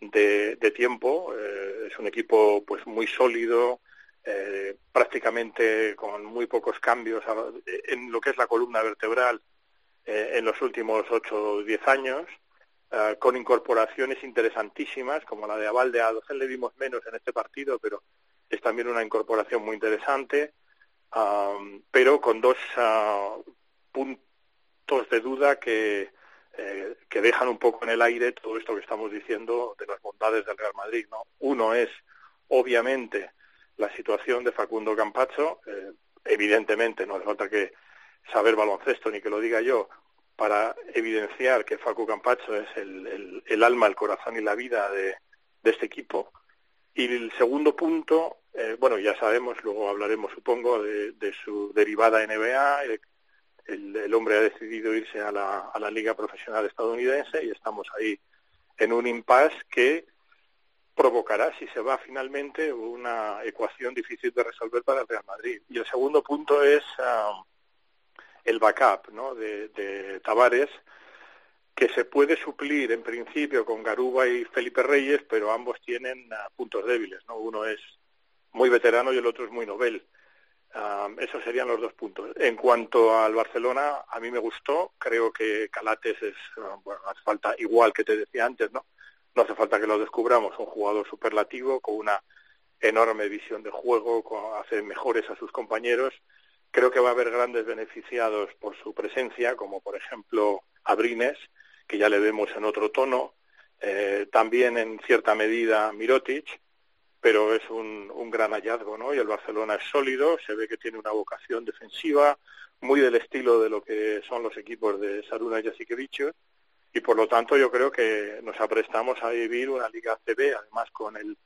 de, tiempo. Eh, es un equipo, pues, muy sólido, eh, prácticamente con muy pocos cambios en lo que es la columna vertebral en los últimos ocho o diez años eh, con incorporaciones interesantísimas, como la de Avalde. A le dimos menos en este partido, pero es también una incorporación muy interesante, pero con dos ah, puntos de duda que, eh, que dejan un poco en el aire todo esto que estamos diciendo de las bondades del Real Madrid. ¿no? Uno es, obviamente, la situación de Facundo Campacho. Eh, evidentemente, no hace falta que saber baloncesto ni que lo diga yo, para evidenciar que Facu Campacho es el, el, alma, el corazón y la vida de, de, este equipo. Y el segundo punto, eh, bueno, ya sabemos, luego hablaremos, supongo, de, de su derivada NBA. El, el, hombre ha decidido irse a la, a la Liga Profesional Estadounidense y estamos ahí en un impasse que provocará, si se va finalmente, una ecuación difícil de resolver para el Real Madrid. Y el segundo punto es ah, el backup ¿no? de, de Tavares, que se puede suplir en principio con Garuba y Felipe Reyes, pero ambos tienen uh, puntos débiles. ¿no? Uno es muy veterano y el otro es muy novel. Um, esos serían los dos puntos. En cuanto al Barcelona, a mí me gustó. Creo que Calates es, uh, bueno, hace falta, igual que te decía antes, ¿no? No hace falta que lo descubramos, un jugador superlativo con una enorme visión de juego, con, hace mejores a sus compañeros Creo que va a haber grandes beneficiados por su presencia, como por ejemplo Abrines, que ya le vemos en otro tono, eh, también en cierta medida Mirotic, pero es un, gran hallazgo, ¿no? Y el Barcelona es sólido, se ve que tiene una vocación defensiva, muy del estilo de lo que son los equipos de Saruna y Jasikevic, y por lo tanto yo creo que nos aprestamos a vivir una Liga CB, además con el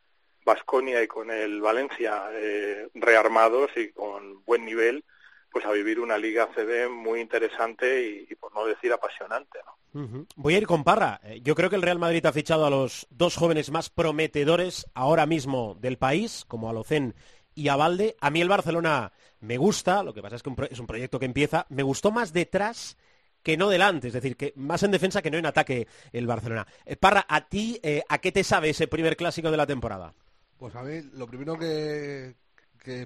Vasconia y con el Valencia eh, rearmados y con buen nivel, pues a vivir una liga CD muy interesante y, por no decir apasionante. ¿no? Voy a ir con Parra. Eh, yo creo que el Real Madrid ha fichado a los dos jóvenes más prometedores ahora mismo del país, como Alocén y Abalde. A mí el Barcelona me gusta, lo que pasa es que es un proyecto que empieza. Me gustó más detrás que no delante, es decir, que más en defensa que no en ataque el Barcelona. Eh, Parra, ¿a ti a qué te sabe ese primer clásico de la temporada? Pues a mí lo primero que,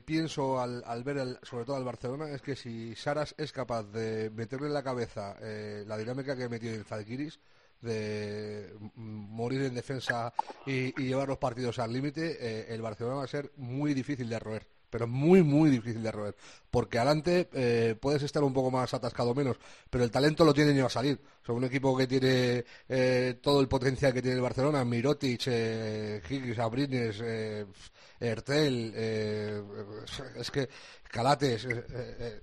pienso al, ver sobre todo al Barcelona es que si Saras es capaz de meterle en la cabeza eh, la dinámica que metió en Zalgiris de morir en defensa y, llevar los partidos al límite, eh, el Barcelona va a ser muy difícil de roer pero muy, muy difícil de roer. Porque adelante eh, puedes estar un poco más atascado menos, pero el talento lo tiene ni va a salir. O un equipo que tiene eh, todo el potencial que tiene el Barcelona, Mirotic, eh, Higgins, Abrines, eh, Ertel, eh, es que Calates,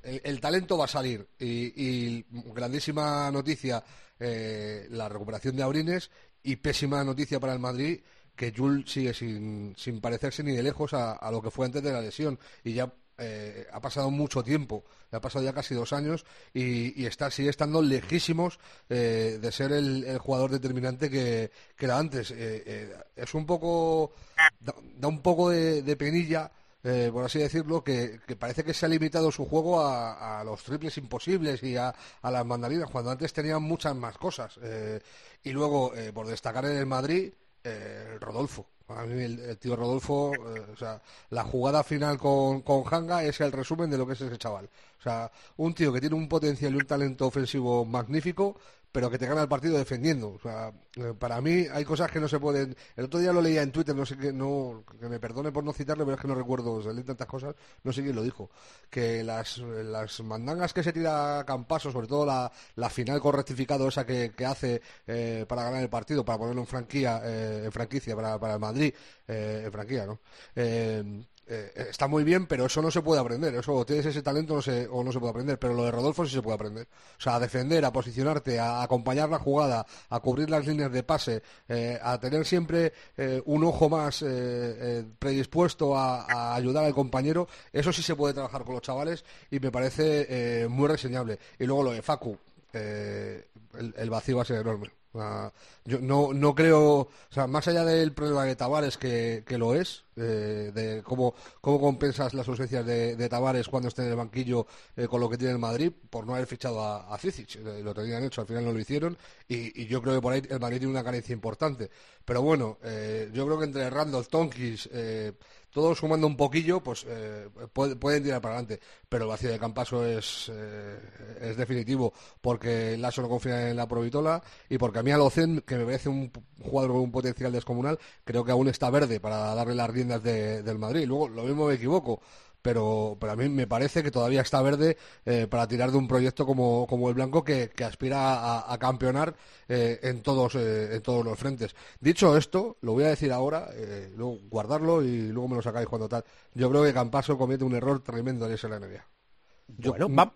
el, talento va a salir. Y, y grandísima noticia, la recuperación de Abrines y pésima noticia para el Madrid que Jules sigue sin, sin parecerse ni de lejos a, lo que fue antes de la lesión y ya eh, ha pasado mucho tiempo, ha pasado ya casi dos años y, está, sigue estando lejísimos eh, de ser el, jugador determinante que, era antes. Eh, es un poco, da, un poco de, penilla. por así decirlo, que, parece que se ha limitado su juego a, los triples imposibles y a, las mandarinas, cuando antes tenían muchas más cosas. y luego, por destacar en el Madrid, eh, Rodolfo. A mí el, tío Rodolfo, eh, o sea, la jugada final con, con Hanga es el resumen de lo que es ese chaval. O sea, un tío que tiene un potencial y un talento ofensivo magnífico, pero que te gana el partido defendiendo. O sea, eh, para mí hay cosas que no se pueden. El otro día lo leía en Twitter, no sé qué, no, que me perdone por no citarlo, pero es que no recuerdo, tantas cosas, no sé quién lo dijo. Que las, las mandangas que se tira Campaso, sobre todo la, la final con rectificado esa que, que hace eh, para ganar el partido, para ponerlo en franquicia, eh, en franquicia para, para el Madrid, en franquicia, ¿no? Eh, está muy bien, pero eso no se puede aprender. Eso o tienes ese talento no se, o no se puede aprender. Pero lo de Rodolfo sí se puede aprender. O sea, a defender, a posicionarte, a acompañar la jugada, a cubrir las líneas de pase, eh, a tener siempre eh, un ojo más predispuesto a, ayudar al compañero. Eso sí se puede trabajar con los chavales y me parece muy reseñable. Y luego lo de Facu. el vacío va a ser enorme yo no, no creo, o sea, más allá del problema de Tavares, que, que lo es, eh, de cómo, cómo compensas las ausencias de, de Tavares cuando esté en el banquillo eh, con lo que tiene el Madrid, por no haber fichado a, a eh, lo tenían hecho, al final no lo hicieron, y, yo creo que por ahí el Madrid tiene una carencia importante. Pero bueno, yo creo que entre Randolph, Tonkis, todos sumando un poquillo, pues eh, pueden tirar para adelante. Pero el vacío de Campaso es, eh, es definitivo, porque Lasso no confía en la Provitola y porque a mí Alocen, que me parece un jugador con un potencial descomunal, creo que aún está verde para darle las riendas del Madrid. Luego, lo mismo me equivoco, pero, pero a mí me parece que todavía está verde eh, para tirar de un proyecto como, como el Blanco que, aspira a, campeonar eh, en, todos, eh, en todos los frentes. Dicho esto, lo voy a decir ahora, luego guardarlo y luego me lo sacáis cuando tal. Yo creo que Campaso comete un error tremendo en esa la NBA. Yo,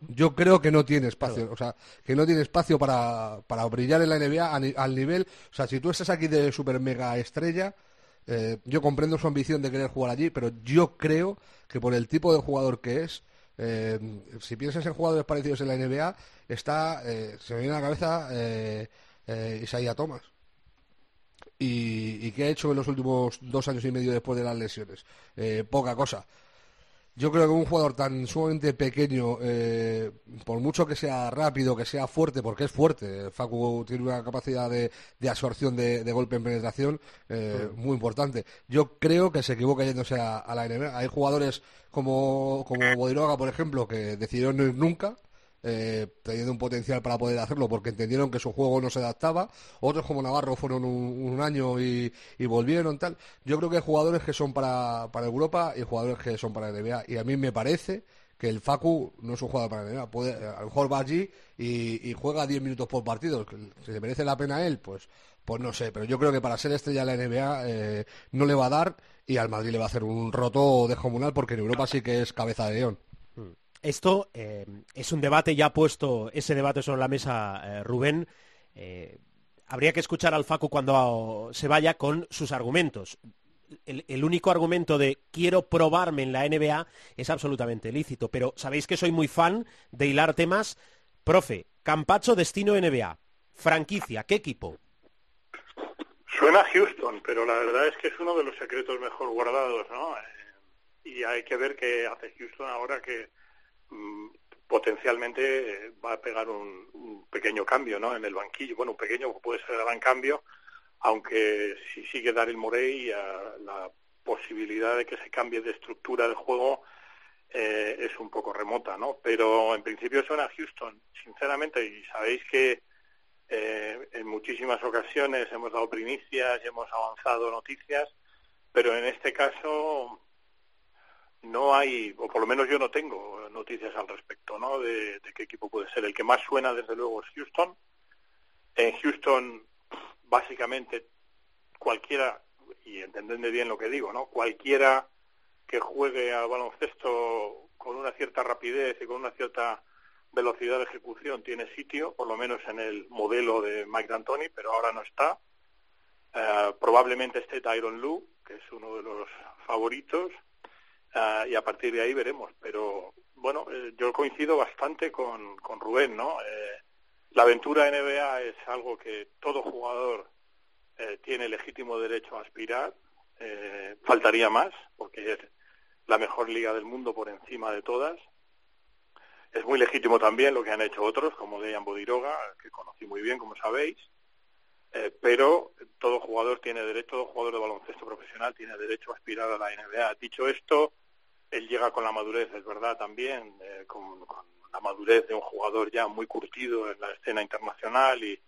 yo, creo que no tiene espacio, o sea, que no tiene espacio para, para brillar en la NBA al nivel, o sea, si tú estás aquí de super mega estrella, eh, yo comprendo su ambición de querer jugar allí, pero yo creo que por el tipo de jugador que es, eh, si piensas en jugadores parecidos en la NBA, está, eh, se me viene a la cabeza eh, Isaiah Thomas. Y, y, qué ha hecho en los últimos dos años y medio después de las lesiones? poca cosa yo creo que un jugador tan sumamente pequeño, eh, por mucho que sea rápido, que sea fuerte, porque es fuerte, Facu tiene una capacidad de, absorción de, golpe en penetración eh, muy importante. Yo creo que se equivoca yéndose a, a la NBA. Hay jugadores como, como Bodiroga, por ejemplo, que decidieron no ir nunca, eh, teniendo un potencial para poder hacerlo porque entendieron que su juego no se adaptaba. Otros como Navarro fueron un, año y, volvieron tal. Yo creo que hay jugadores que son para, para Europa y jugadores que son para NBA. Y a mí me parece que el Facu no es un jugador para NBA. Puede, a lo mejor va allí y, juega 10 minutos por partido. Si le merece la pena a él, pues, pues no sé. Pero yo creo que para ser estrella de la NBA eh, no le va a dar y al Madrid le va a hacer un roto descomunal porque en Europa sí que es cabeza de león. Esto eh, es un debate ya puesto, ese debate sobre la mesa, eh, Rubén. Eh, habría que escuchar al Facu cuando se vaya con sus argumentos. El, único argumento de quiero probarme en la NBA es absolutamente lícito, pero sabéis que soy muy fan de hilar temas. Profe, Campacho, destino NBA. Franquicia, ¿qué equipo? Suena Houston, pero la verdad es que es uno de los secretos mejor guardados, ¿no? y hay que ver qué hace Houston ahora que potencialmente eh, va a pegar un, pequeño cambio ¿no? en el banquillo. Bueno, un pequeño puede ser gran cambio, aunque si sigue Daryl Morey, la posibilidad de que se cambie de estructura del juego eh, es un poco remota, ¿no? Pero en principio suena Houston, sinceramente, y sabéis que eh, en muchísimas ocasiones hemos dado primicias y hemos avanzado noticias, pero en este caso no hay, o por lo menos yo no tengo noticias al respecto, ¿no? De, qué equipo puede ser. El que más suena, desde luego, es Houston. En Houston, básicamente, cualquiera, y entendedme bien lo que digo, ¿no? Cualquiera que juegue al baloncesto con una cierta rapidez y con una cierta velocidad de ejecución tiene sitio, por lo menos en el modelo de Mike D'Antoni, pero ahora no está. Eh, probablemente esté Tyron Lue, que es uno de los favoritos. Y a partir de ahí veremos. Pero bueno, eh, yo coincido bastante con, con Rubén, ¿no? Eh, la aventura NBA es algo que todo jugador eh, tiene legítimo derecho a aspirar. faltaría más, porque es la mejor liga del mundo por encima de todas. Es muy legítimo también lo que han hecho otros, como Dejan Bodiroga, que conocí muy bien, como sabéis. pero todo jugador tiene derecho, todo jugador de baloncesto profesional tiene derecho a aspirar a la NBA. Dicho esto, él llega con la madurez, es verdad, también, eh, con, la madurez de un jugador ya muy curtido en la escena internacional y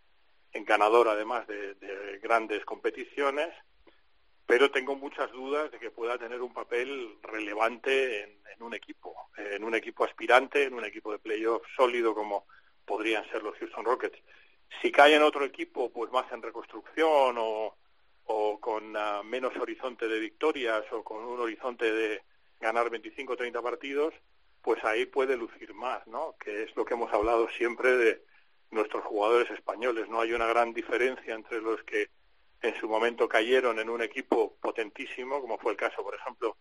en ganador además de, grandes competiciones, pero tengo muchas dudas de que pueda tener un papel relevante en, un equipo, en un equipo aspirante, en un equipo de playoff sólido como podrían ser los Houston Rockets. Si cae en otro equipo, pues más en reconstrucción o, o con ah, menos horizonte de victorias o con un horizonte de, ganar 25 o 30 partidos, pues ahí puede lucir más, ¿no? Que es lo que hemos hablado siempre de nuestros jugadores españoles. No hay una gran diferencia entre los que en su momento cayeron en un equipo potentísimo, como fue el caso, por ejemplo,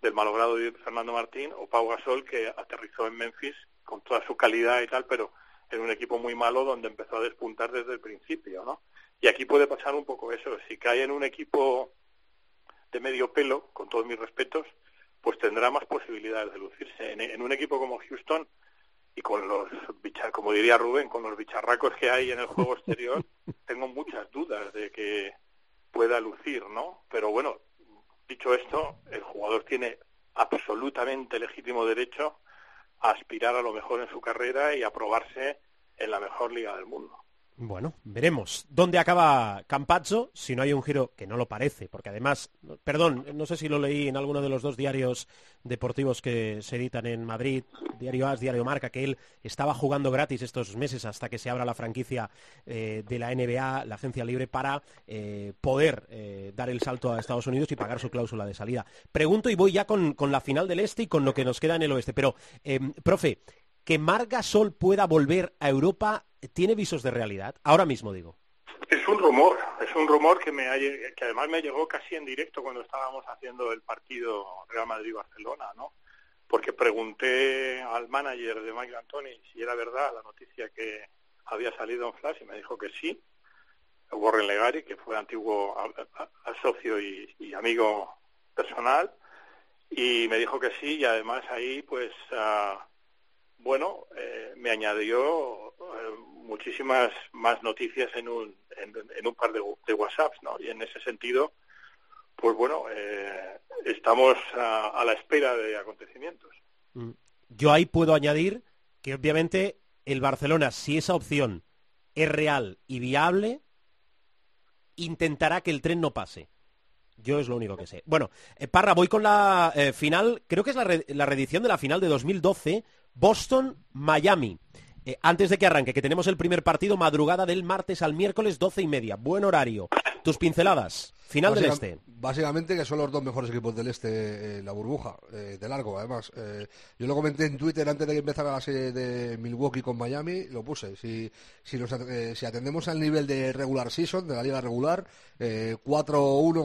del malogrado Fernando Martín, o Pau Gasol, que aterrizó en Memphis con toda su calidad y tal, pero en un equipo muy malo donde empezó a despuntar desde el principio, ¿no? Y aquí puede pasar un poco eso. Si cae en un equipo de medio pelo, con todos mis respetos, pues tendrá más posibilidades de lucirse. En, un equipo como Houston y con los, como diría Rubén, con los bicharracos que hay en el juego exterior, tengo muchas dudas de que pueda lucir, ¿no? Pero bueno, dicho esto, el jugador tiene absolutamente legítimo derecho a aspirar a lo mejor en su carrera y a probarse en la mejor liga del mundo. Bueno, veremos dónde acaba Campazzo, si no hay un giro, que no lo parece, porque además, perdón, no sé si lo leí en alguno de los dos diarios deportivos que se editan en Madrid, Diario As, Diario Marca, que él estaba jugando gratis estos meses hasta que se abra la franquicia eh, de la NBA, la agencia libre, para eh, poder eh, dar el salto a Estados Unidos y pagar su cláusula de salida. Pregunto y voy ya con, con la final del este y con lo que nos queda en el oeste, pero, profe, que Marga Sol pueda volver a Europa tiene visos de realidad? Ahora mismo digo. Es un rumor, es un rumor que me que además me llegó casi en directo cuando estábamos haciendo el partido Real Madrid-Barcelona, ¿no? Porque pregunté al manager de Mike Antoni si era verdad la noticia que había salido en Flash y me dijo que sí. Warren Legari, que fue antiguo socio y, amigo personal, y me dijo que sí y además ahí pues ah, bueno, eh, me añadió eh, muchísimas más noticias en un, en, un par de, de WhatsApps, ¿no? Y en ese sentido, pues bueno, eh, estamos a, la espera de acontecimientos. Mm. Yo ahí puedo añadir que obviamente el Barcelona, si esa opción es real y viable, intentará que el tren no pase. Yo es lo único que sé. Bueno, Parra, voy con la final, creo que es la, la reedición de la final de 2012, Boston-Miami. Eh, antes de que arranque, que tenemos el primer partido madrugada del martes al miércoles, doce y media. Buen horario. Tus pinceladas. Final del este. Básicamente que son los dos mejores equipos del este, eh, la burbuja, eh, de largo además. yo lo comenté en Twitter antes de que empezara la serie de Milwaukee con Miami, lo puse. Si, si, si atendemos al nivel de regular season, de la liga regular, 4-1,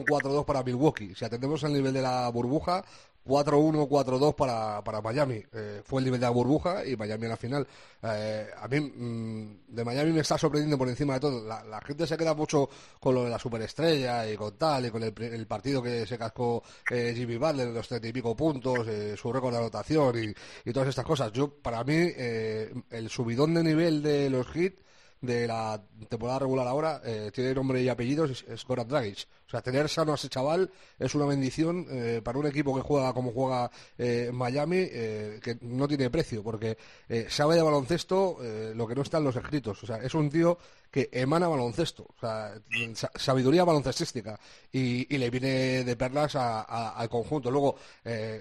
4-2 para Milwaukee. Si atendemos al nivel de la burbuja, 4-1, 4-2 para, para Miami. Eh, fue el nivel de la burbuja y Miami en la final. Eh, a mí mm, de Miami me está sorprendiendo por encima de todo. La, gente se queda mucho con lo de la superestrella y con tal, y con el, partido que se cascó eh, Jimmy Butler, los treinta y pico puntos, su récord de anotación y, todas estas cosas. Yo, para mí, el subidón de nivel de los hits de la temporada regular ahora eh, tiene nombre y apellidos, es, Goran Dragic. O sea, tener sano a ese chaval es una bendición eh, para un equipo que juega como juega eh, Miami, que no tiene precio, porque sabe de baloncesto lo que no está en los escritos. O sea, es un tío que emana baloncesto, o sea, sabiduría baloncestística, y, le viene de perlas al conjunto. Luego,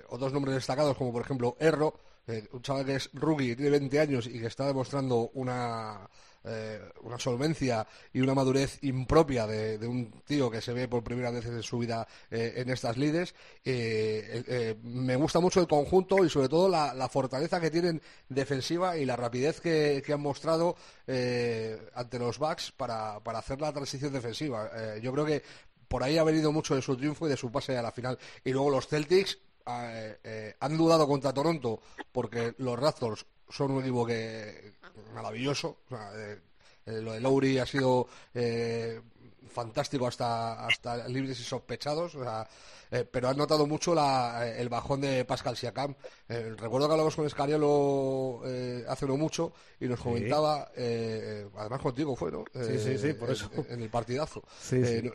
otros nombres destacados, como por ejemplo Erro, un chaval que es rookie, tiene 20 años y que está demostrando una eh, una solvencia y una madurez impropia de, un tío que se ve por primera vez en su vida eh, en estas lides. Eh, me gusta mucho el conjunto y sobre todo la, fortaleza que tienen defensiva y la rapidez que, han mostrado ante los backs para, para hacer la transición defensiva. yo creo que por ahí ha venido mucho de su triunfo y de su pase a la final. Y luego los Celtics han dudado contra Toronto porque los Raptors son un equipo que maravilloso. Eh, eh, lo de Lowry ha sido eh, fantástico hasta, hasta libres y sospechados. Pero han notado mucho el bajón de Pascal Siakam. recuerdo que hablamos con Escariolo hace no mucho y nos comentaba, además contigo fue, ¿no? sí, sí, sí, por eso. En, el partidazo.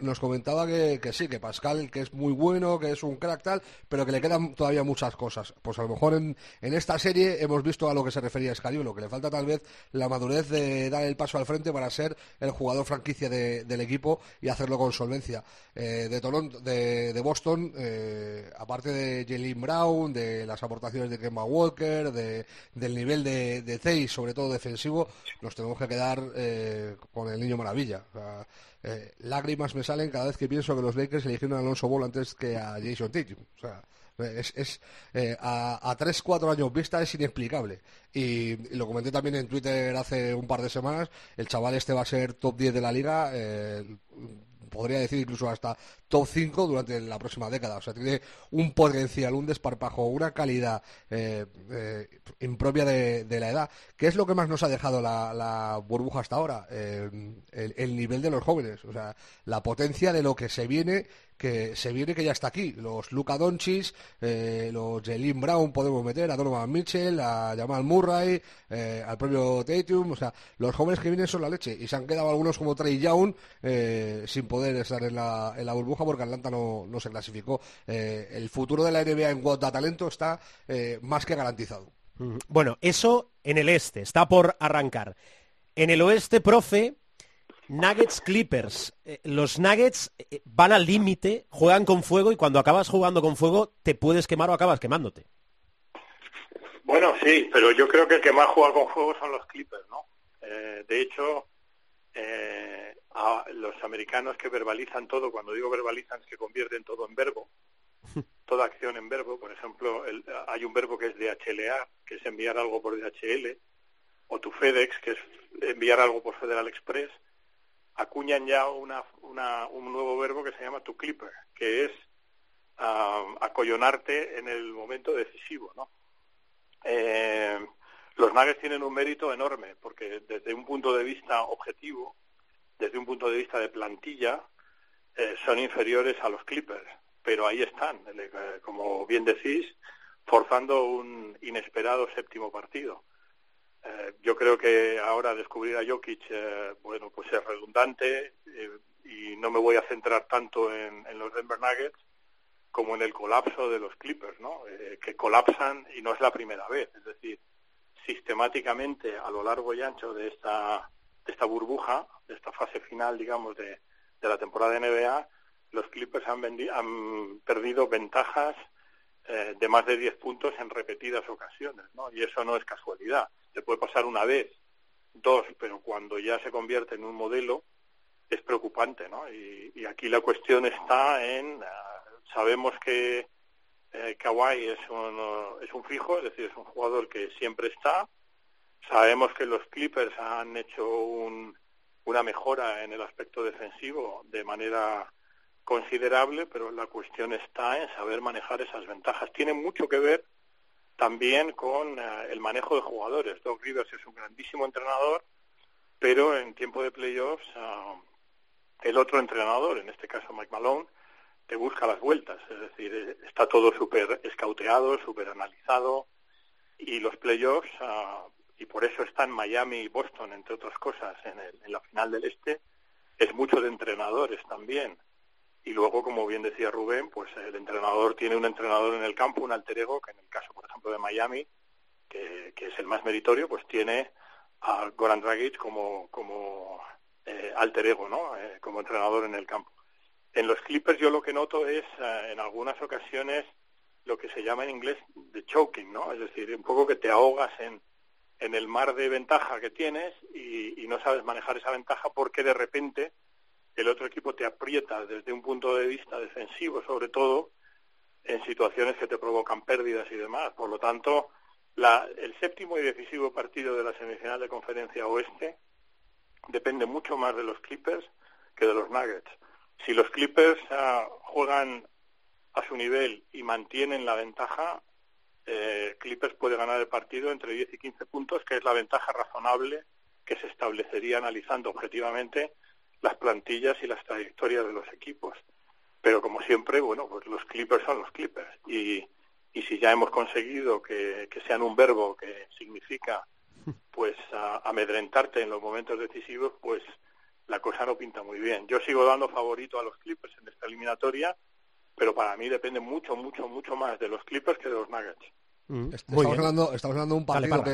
nos comentaba que, sí, que Pascal, que es muy bueno, que es un crack tal, pero que le quedan todavía muchas cosas. Pues a lo mejor en, en esta serie hemos visto a lo que se refería Escariolo, que le falta tal vez la madurez de dar el paso al frente para ser el jugador franquicia del equipo y hacerlo con solvencia. Eh, de, Toronto, de, Boston, eh, aparte de Jalen Brown, de las aportaciones de Kemba Walker, del nivel de, de sobre todo defensivo, nos tenemos que quedar eh, con el niño maravilla. lágrimas me salen cada vez que pienso que los Lakers eligieron a Alonso Ball antes que a Jason Tatum. O sea, es, a, a 3-4 años vista es inexplicable. Y, lo comenté también en Twitter hace un par de semanas. El chaval este va a ser top 10 de la liga podría decir incluso hasta top 5 durante la próxima década. O sea, tiene un potencial, un desparpajo, una calidad eh, eh, impropia de, la edad. ¿Qué es lo que más nos ha dejado la, burbuja hasta ahora? Eh, el, nivel de los jóvenes, o sea, la potencia de lo que se viene que se viene que ya está aquí. Los Luca Doncic, los Jalen Brown podemos meter, a Donovan Mitchell, a Jamal Murray, al propio Tatum. O sea, los jóvenes que vienen son la leche. Y se han quedado algunos como Trey Young sin poder estar en la, en la burbuja porque Atlanta no, no se clasificó. Eh, el futuro de la NBA en cuanto talento está eh, más que garantizado. Bueno, eso en el este, está por arrancar. En el oeste, profe, Nuggets Clippers. Eh, los Nuggets eh, van al límite, juegan con fuego y cuando acabas jugando con fuego te puedes quemar o acabas quemándote. Bueno, sí, pero yo creo que el que más juega con fuego son los Clippers, ¿no? Eh, de hecho, a los americanos que verbalizan todo, cuando digo verbalizan es que convierten todo en verbo, toda acción en verbo. Por ejemplo, hay un verbo que es DHLA, que es enviar algo por DHL, o tu FedEx, que es enviar algo por Federal Express acuñan ya una, un nuevo verbo que se llama to clipper, que es uh, acollonarte en el momento decisivo, ¿no? Eh, los Nuggets tienen un mérito enorme, porque desde un punto de vista objetivo, desde un punto de vista de plantilla, eh, son inferiores a los Clippers, pero ahí están, eh, como bien decís, forzando un inesperado séptimo partido. Eh, yo creo que ahora descubrir a Jokic, eh, bueno, pues es redundante eh, y no me voy a centrar tanto en, los Denver Nuggets como en el colapso de los Clippers, ¿no? que colapsan y no es la primera vez, es decir, sistemáticamente a lo largo y ancho de esta de esta burbuja, de esta fase final, digamos, de, de la temporada de NBA, los Clippers han, han perdido ventajas de más de 10 puntos en repetidas ocasiones, ¿no? Y eso no es casualidad te puede pasar una vez, dos, pero cuando ya se convierte en un modelo es preocupante, ¿no? Y, aquí la cuestión está en, ah, sabemos que eh, Kawhi es un, es un fijo, es decir, es un jugador que siempre está, sabemos que los Clippers han hecho un, una mejora en el aspecto defensivo de manera considerable, pero la cuestión está en saber manejar esas ventajas. Tiene mucho que ver también con eh, el manejo de jugadores. Doc Rivers es un grandísimo entrenador, pero en tiempo de playoffs ah, el otro entrenador, en este caso Mike Malone, te busca las vueltas. Es decir, eh, está todo súper escauteado, súper analizado y los playoffs, uh, y por eso están Miami y Boston, entre otras cosas, en, en la final del Este, es mucho de entrenadores también. Y luego, como bien decía Rubén, pues el entrenador tiene un entrenador en el campo, un alter ego, que en el caso, por ejemplo, de Miami, que, es el más meritorio, pues tiene a Goran Dragic como, como eh, alter ego, ¿no? Eh, como entrenador en el campo. En los Clippers yo lo que noto es, eh, en algunas ocasiones, lo que se llama en inglés de choking, ¿no? Es decir, un poco que te ahogas en, en el mar de ventaja que tienes y, y no sabes manejar esa ventaja porque de repente el otro equipo te aprieta desde un punto de vista defensivo, sobre todo en situaciones que te provocan pérdidas y demás. Por lo tanto, la, el séptimo y decisivo partido de la semifinal de conferencia oeste depende mucho más de los Clippers que de los Nuggets. Si los Clippers ah, juegan a su nivel y mantienen la ventaja, eh, Clippers puede ganar el partido entre 10 y 15 puntos, que es la ventaja razonable que se establecería analizando objetivamente las plantillas y las trayectorias de los equipos. Pero como siempre, bueno, pues los Clippers son los Clippers. Y, y si ya hemos conseguido que, sean un verbo que significa pues amedrentarte en los momentos decisivos, pues la cosa no pinta muy bien. Yo sigo dando favorito a los Clippers en esta eliminatoria, pero para mí depende mucho, mucho, mucho más de los Clippers que de los Nuggets. Mm. estamos, hablando, estamos hablando de un partido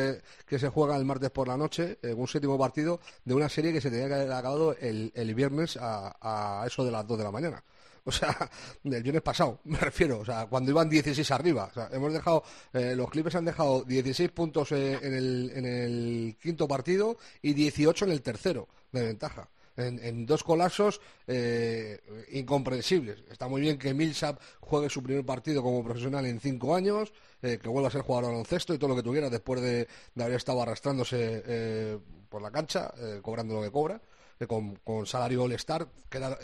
que, se juega el martes por la noche, eh, un séptimo partido de una serie que se tenía que haber acabado el, el viernes a, eso de las 2 de la mañana. O sea, el viernes pasado, me refiero, o sea, cuando iban 16 arriba. O sea, hemos dejado, eh, los Clippers han dejado 16 puntos eh, en, el, en el quinto partido y 18 en el tercero de ventaja en, dos colapsos eh, incomprensibles. Está muy bien que Millsap juegue su primer partido como profesional en cinco años, eh, que vuelva a ser jugador de baloncesto y todo lo que tuviera después de, haber estado arrastrándose eh, por la cancha, cobrando lo que cobra. Con, salario All-Star, que era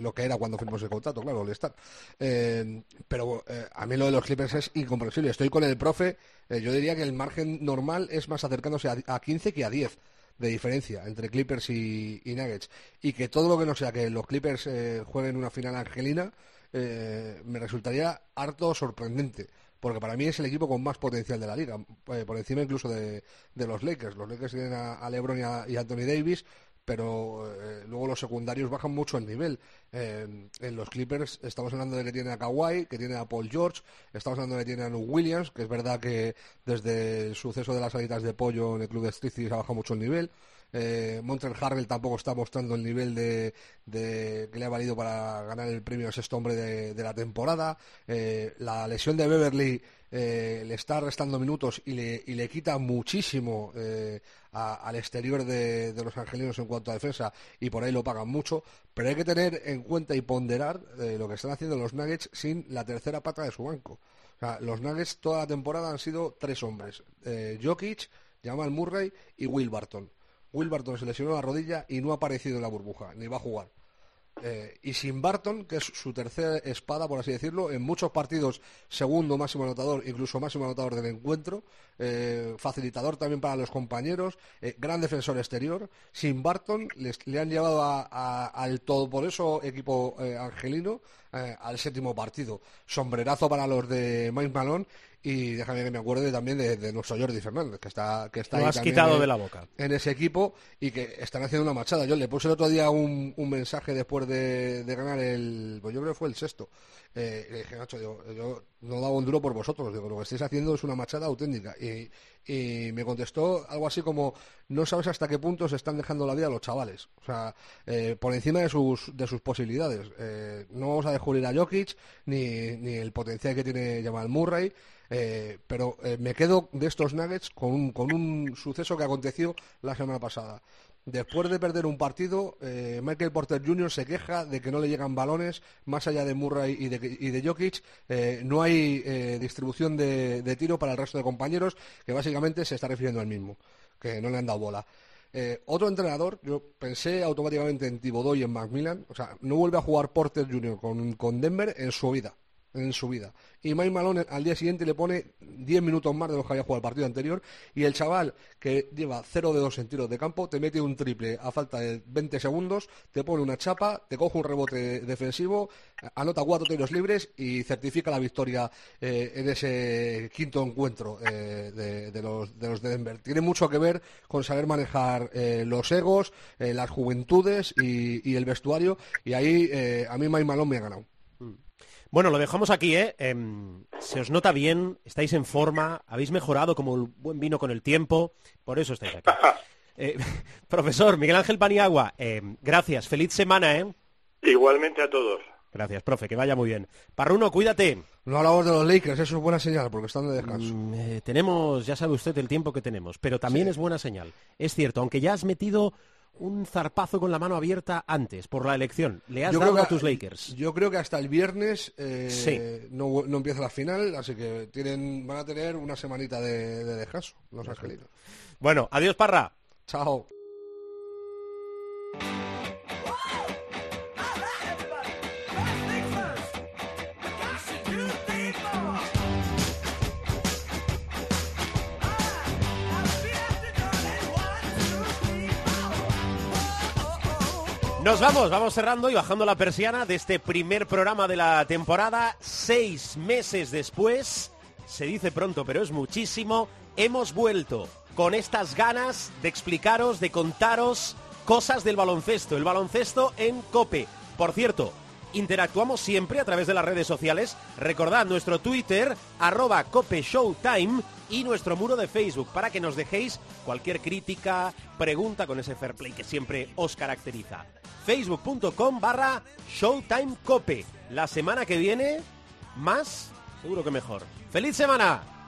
lo que era cuando firmamos el contrato, claro, All-Star. pero a mí lo de los Clippers es incomprensible. Estoy con el profe, yo diría que el margen normal es más acercándose a, a 15 que a 10 de diferencia entre Clippers y, Nuggets y que todo lo que no sea que los Clippers eh, jueguen una final angelina eh, me resultaría harto sorprendente porque para mí es el equipo con más potencial de la liga, eh, por encima incluso de, los Lakers. Los Lakers tienen a, LeBron y a, Anthony Davis, pero eh, luego los secundarios bajan mucho el nivel. Eh, en los Clippers estamos hablando de que tiene a Kawhi, que tiene a Paul George, estamos hablando de que tiene a Lou Williams, que es verdad que desde el suceso de las salidas de pollo en el club de Strictly ha bajado mucho el nivel. Eh, Montreal Harrell tampoco está mostrando el nivel de, que le ha valido para ganar el premio de sexto hombre de, la temporada. Eh, la lesión de Beverly eh, le está restando minutos y le, y le quita muchísimo al exterior de, los angelinos en cuanto a defensa y por ahí lo pagan mucho. Pero hay que tener en cuenta y ponderar lo que están haciendo los Nuggets sin la tercera pata de su banco. los Nuggets toda la temporada han sido tres hombres: Jokic, Jamal Murray y Will Barton. Wilbarton se lesionó la rodilla y no ha aparecido en la burbuja, ni va a jugar. Eh, y sin Barton, que es su tercera espada, por así decirlo, en muchos partidos segundo máximo anotador, incluso máximo anotador del encuentro, eh, facilitador también para los compañeros, eh, gran defensor exterior. Sin Barton le han llevado al todo por eso equipo angelino al séptimo partido. Sombrerazo para los de Mike Malone y déjame que me acuerde también de, nuestro Jordi Fernández, que está, que está Lo has quitado de la boca. En ese equipo y que están haciendo una machada. Yo le puse el otro día un, un mensaje después de, ganar el. Pues yo creo que fue el sexto. Eh, le dije, Nacho, yo, no daba un duro por vosotros. Digo, lo que estáis haciendo es una machada auténtica. Y, y me contestó algo así como: No sabes hasta qué punto se están dejando la vida los chavales. O sea, eh, por encima de sus, de sus posibilidades. Eh, no vamos a descubrir a Jokic ni, ni el potencial que tiene Jamal Murray. Eh, pero eh, me quedo de estos Nuggets con un, con un suceso que aconteció la semana pasada. Después de perder un partido, eh, Michael Porter Jr. se queja de que no le llegan balones más allá de Murray y de, y de Jokic. no hay distribución de, tiro para el resto de compañeros, que básicamente se está refiriendo al mismo, que no le han dado bola. otro entrenador, yo pensé automáticamente en Thibodeau y en Macmillan, o sea, no vuelve a jugar Porter Jr. con, con Denver en su vida en su vida. Y Mike Malone al día siguiente le pone 10 minutos más de los que había jugado el partido anterior. Y el chaval que lleva 0 de 2 en tiros de campo te mete un triple a falta de 20 segundos, te pone una chapa, te coge un rebote defensivo, anota cuatro tiros libres y certifica la victoria eh, en ese quinto encuentro eh, de, los, de, los, de Denver. Tiene mucho que ver con saber manejar eh, los egos, las juventudes y, el vestuario. Y ahí a mí Mike Malone me ha ganado. Bueno, lo dejamos aquí, ¿eh? Em, se os nota bien, estáis en forma, habéis mejorado como el buen vino con el tiempo, por eso estáis aquí. Eh, profesor Miguel Ángel Paniagua, em, gracias, feliz semana, ¿eh? Igualmente a todos. Gracias, profe, que vaya muy bien. Parruno, cuídate. No hablamos de los Lakers, eso es buena señal, porque están de descanso. Mm, eh, tenemos, ya sabe usted el tiempo que tenemos, pero también es buena señal. Es cierto, aunque ya has metido un zarpazo con la mano abierta antes, por la elección. ¿Le has dado a tus Lakers? Yo creo que hasta el viernes eh, no, empieza la final, así que tienen, van a tener una semanita de, de descanso los angelinos. Bueno, adiós Parra. Chao. Nos vamos, vamos cerrando y bajando la persiana de este primer programa de la temporada. Seis meses después, se dice pronto, pero es muchísimo, hemos vuelto con estas ganas de explicaros, de contaros cosas del baloncesto. El baloncesto en Cope. Por cierto, interactuamos siempre a través de las redes sociales. Recordad nuestro Twitter, arroba Cope Showtime y nuestro muro de Facebook para que nos dejéis cualquier crítica, pregunta con ese fair play que siempre os caracteriza facebook.com barra Showtime Cope. La semana que viene, más, seguro que mejor. ¡Feliz semana!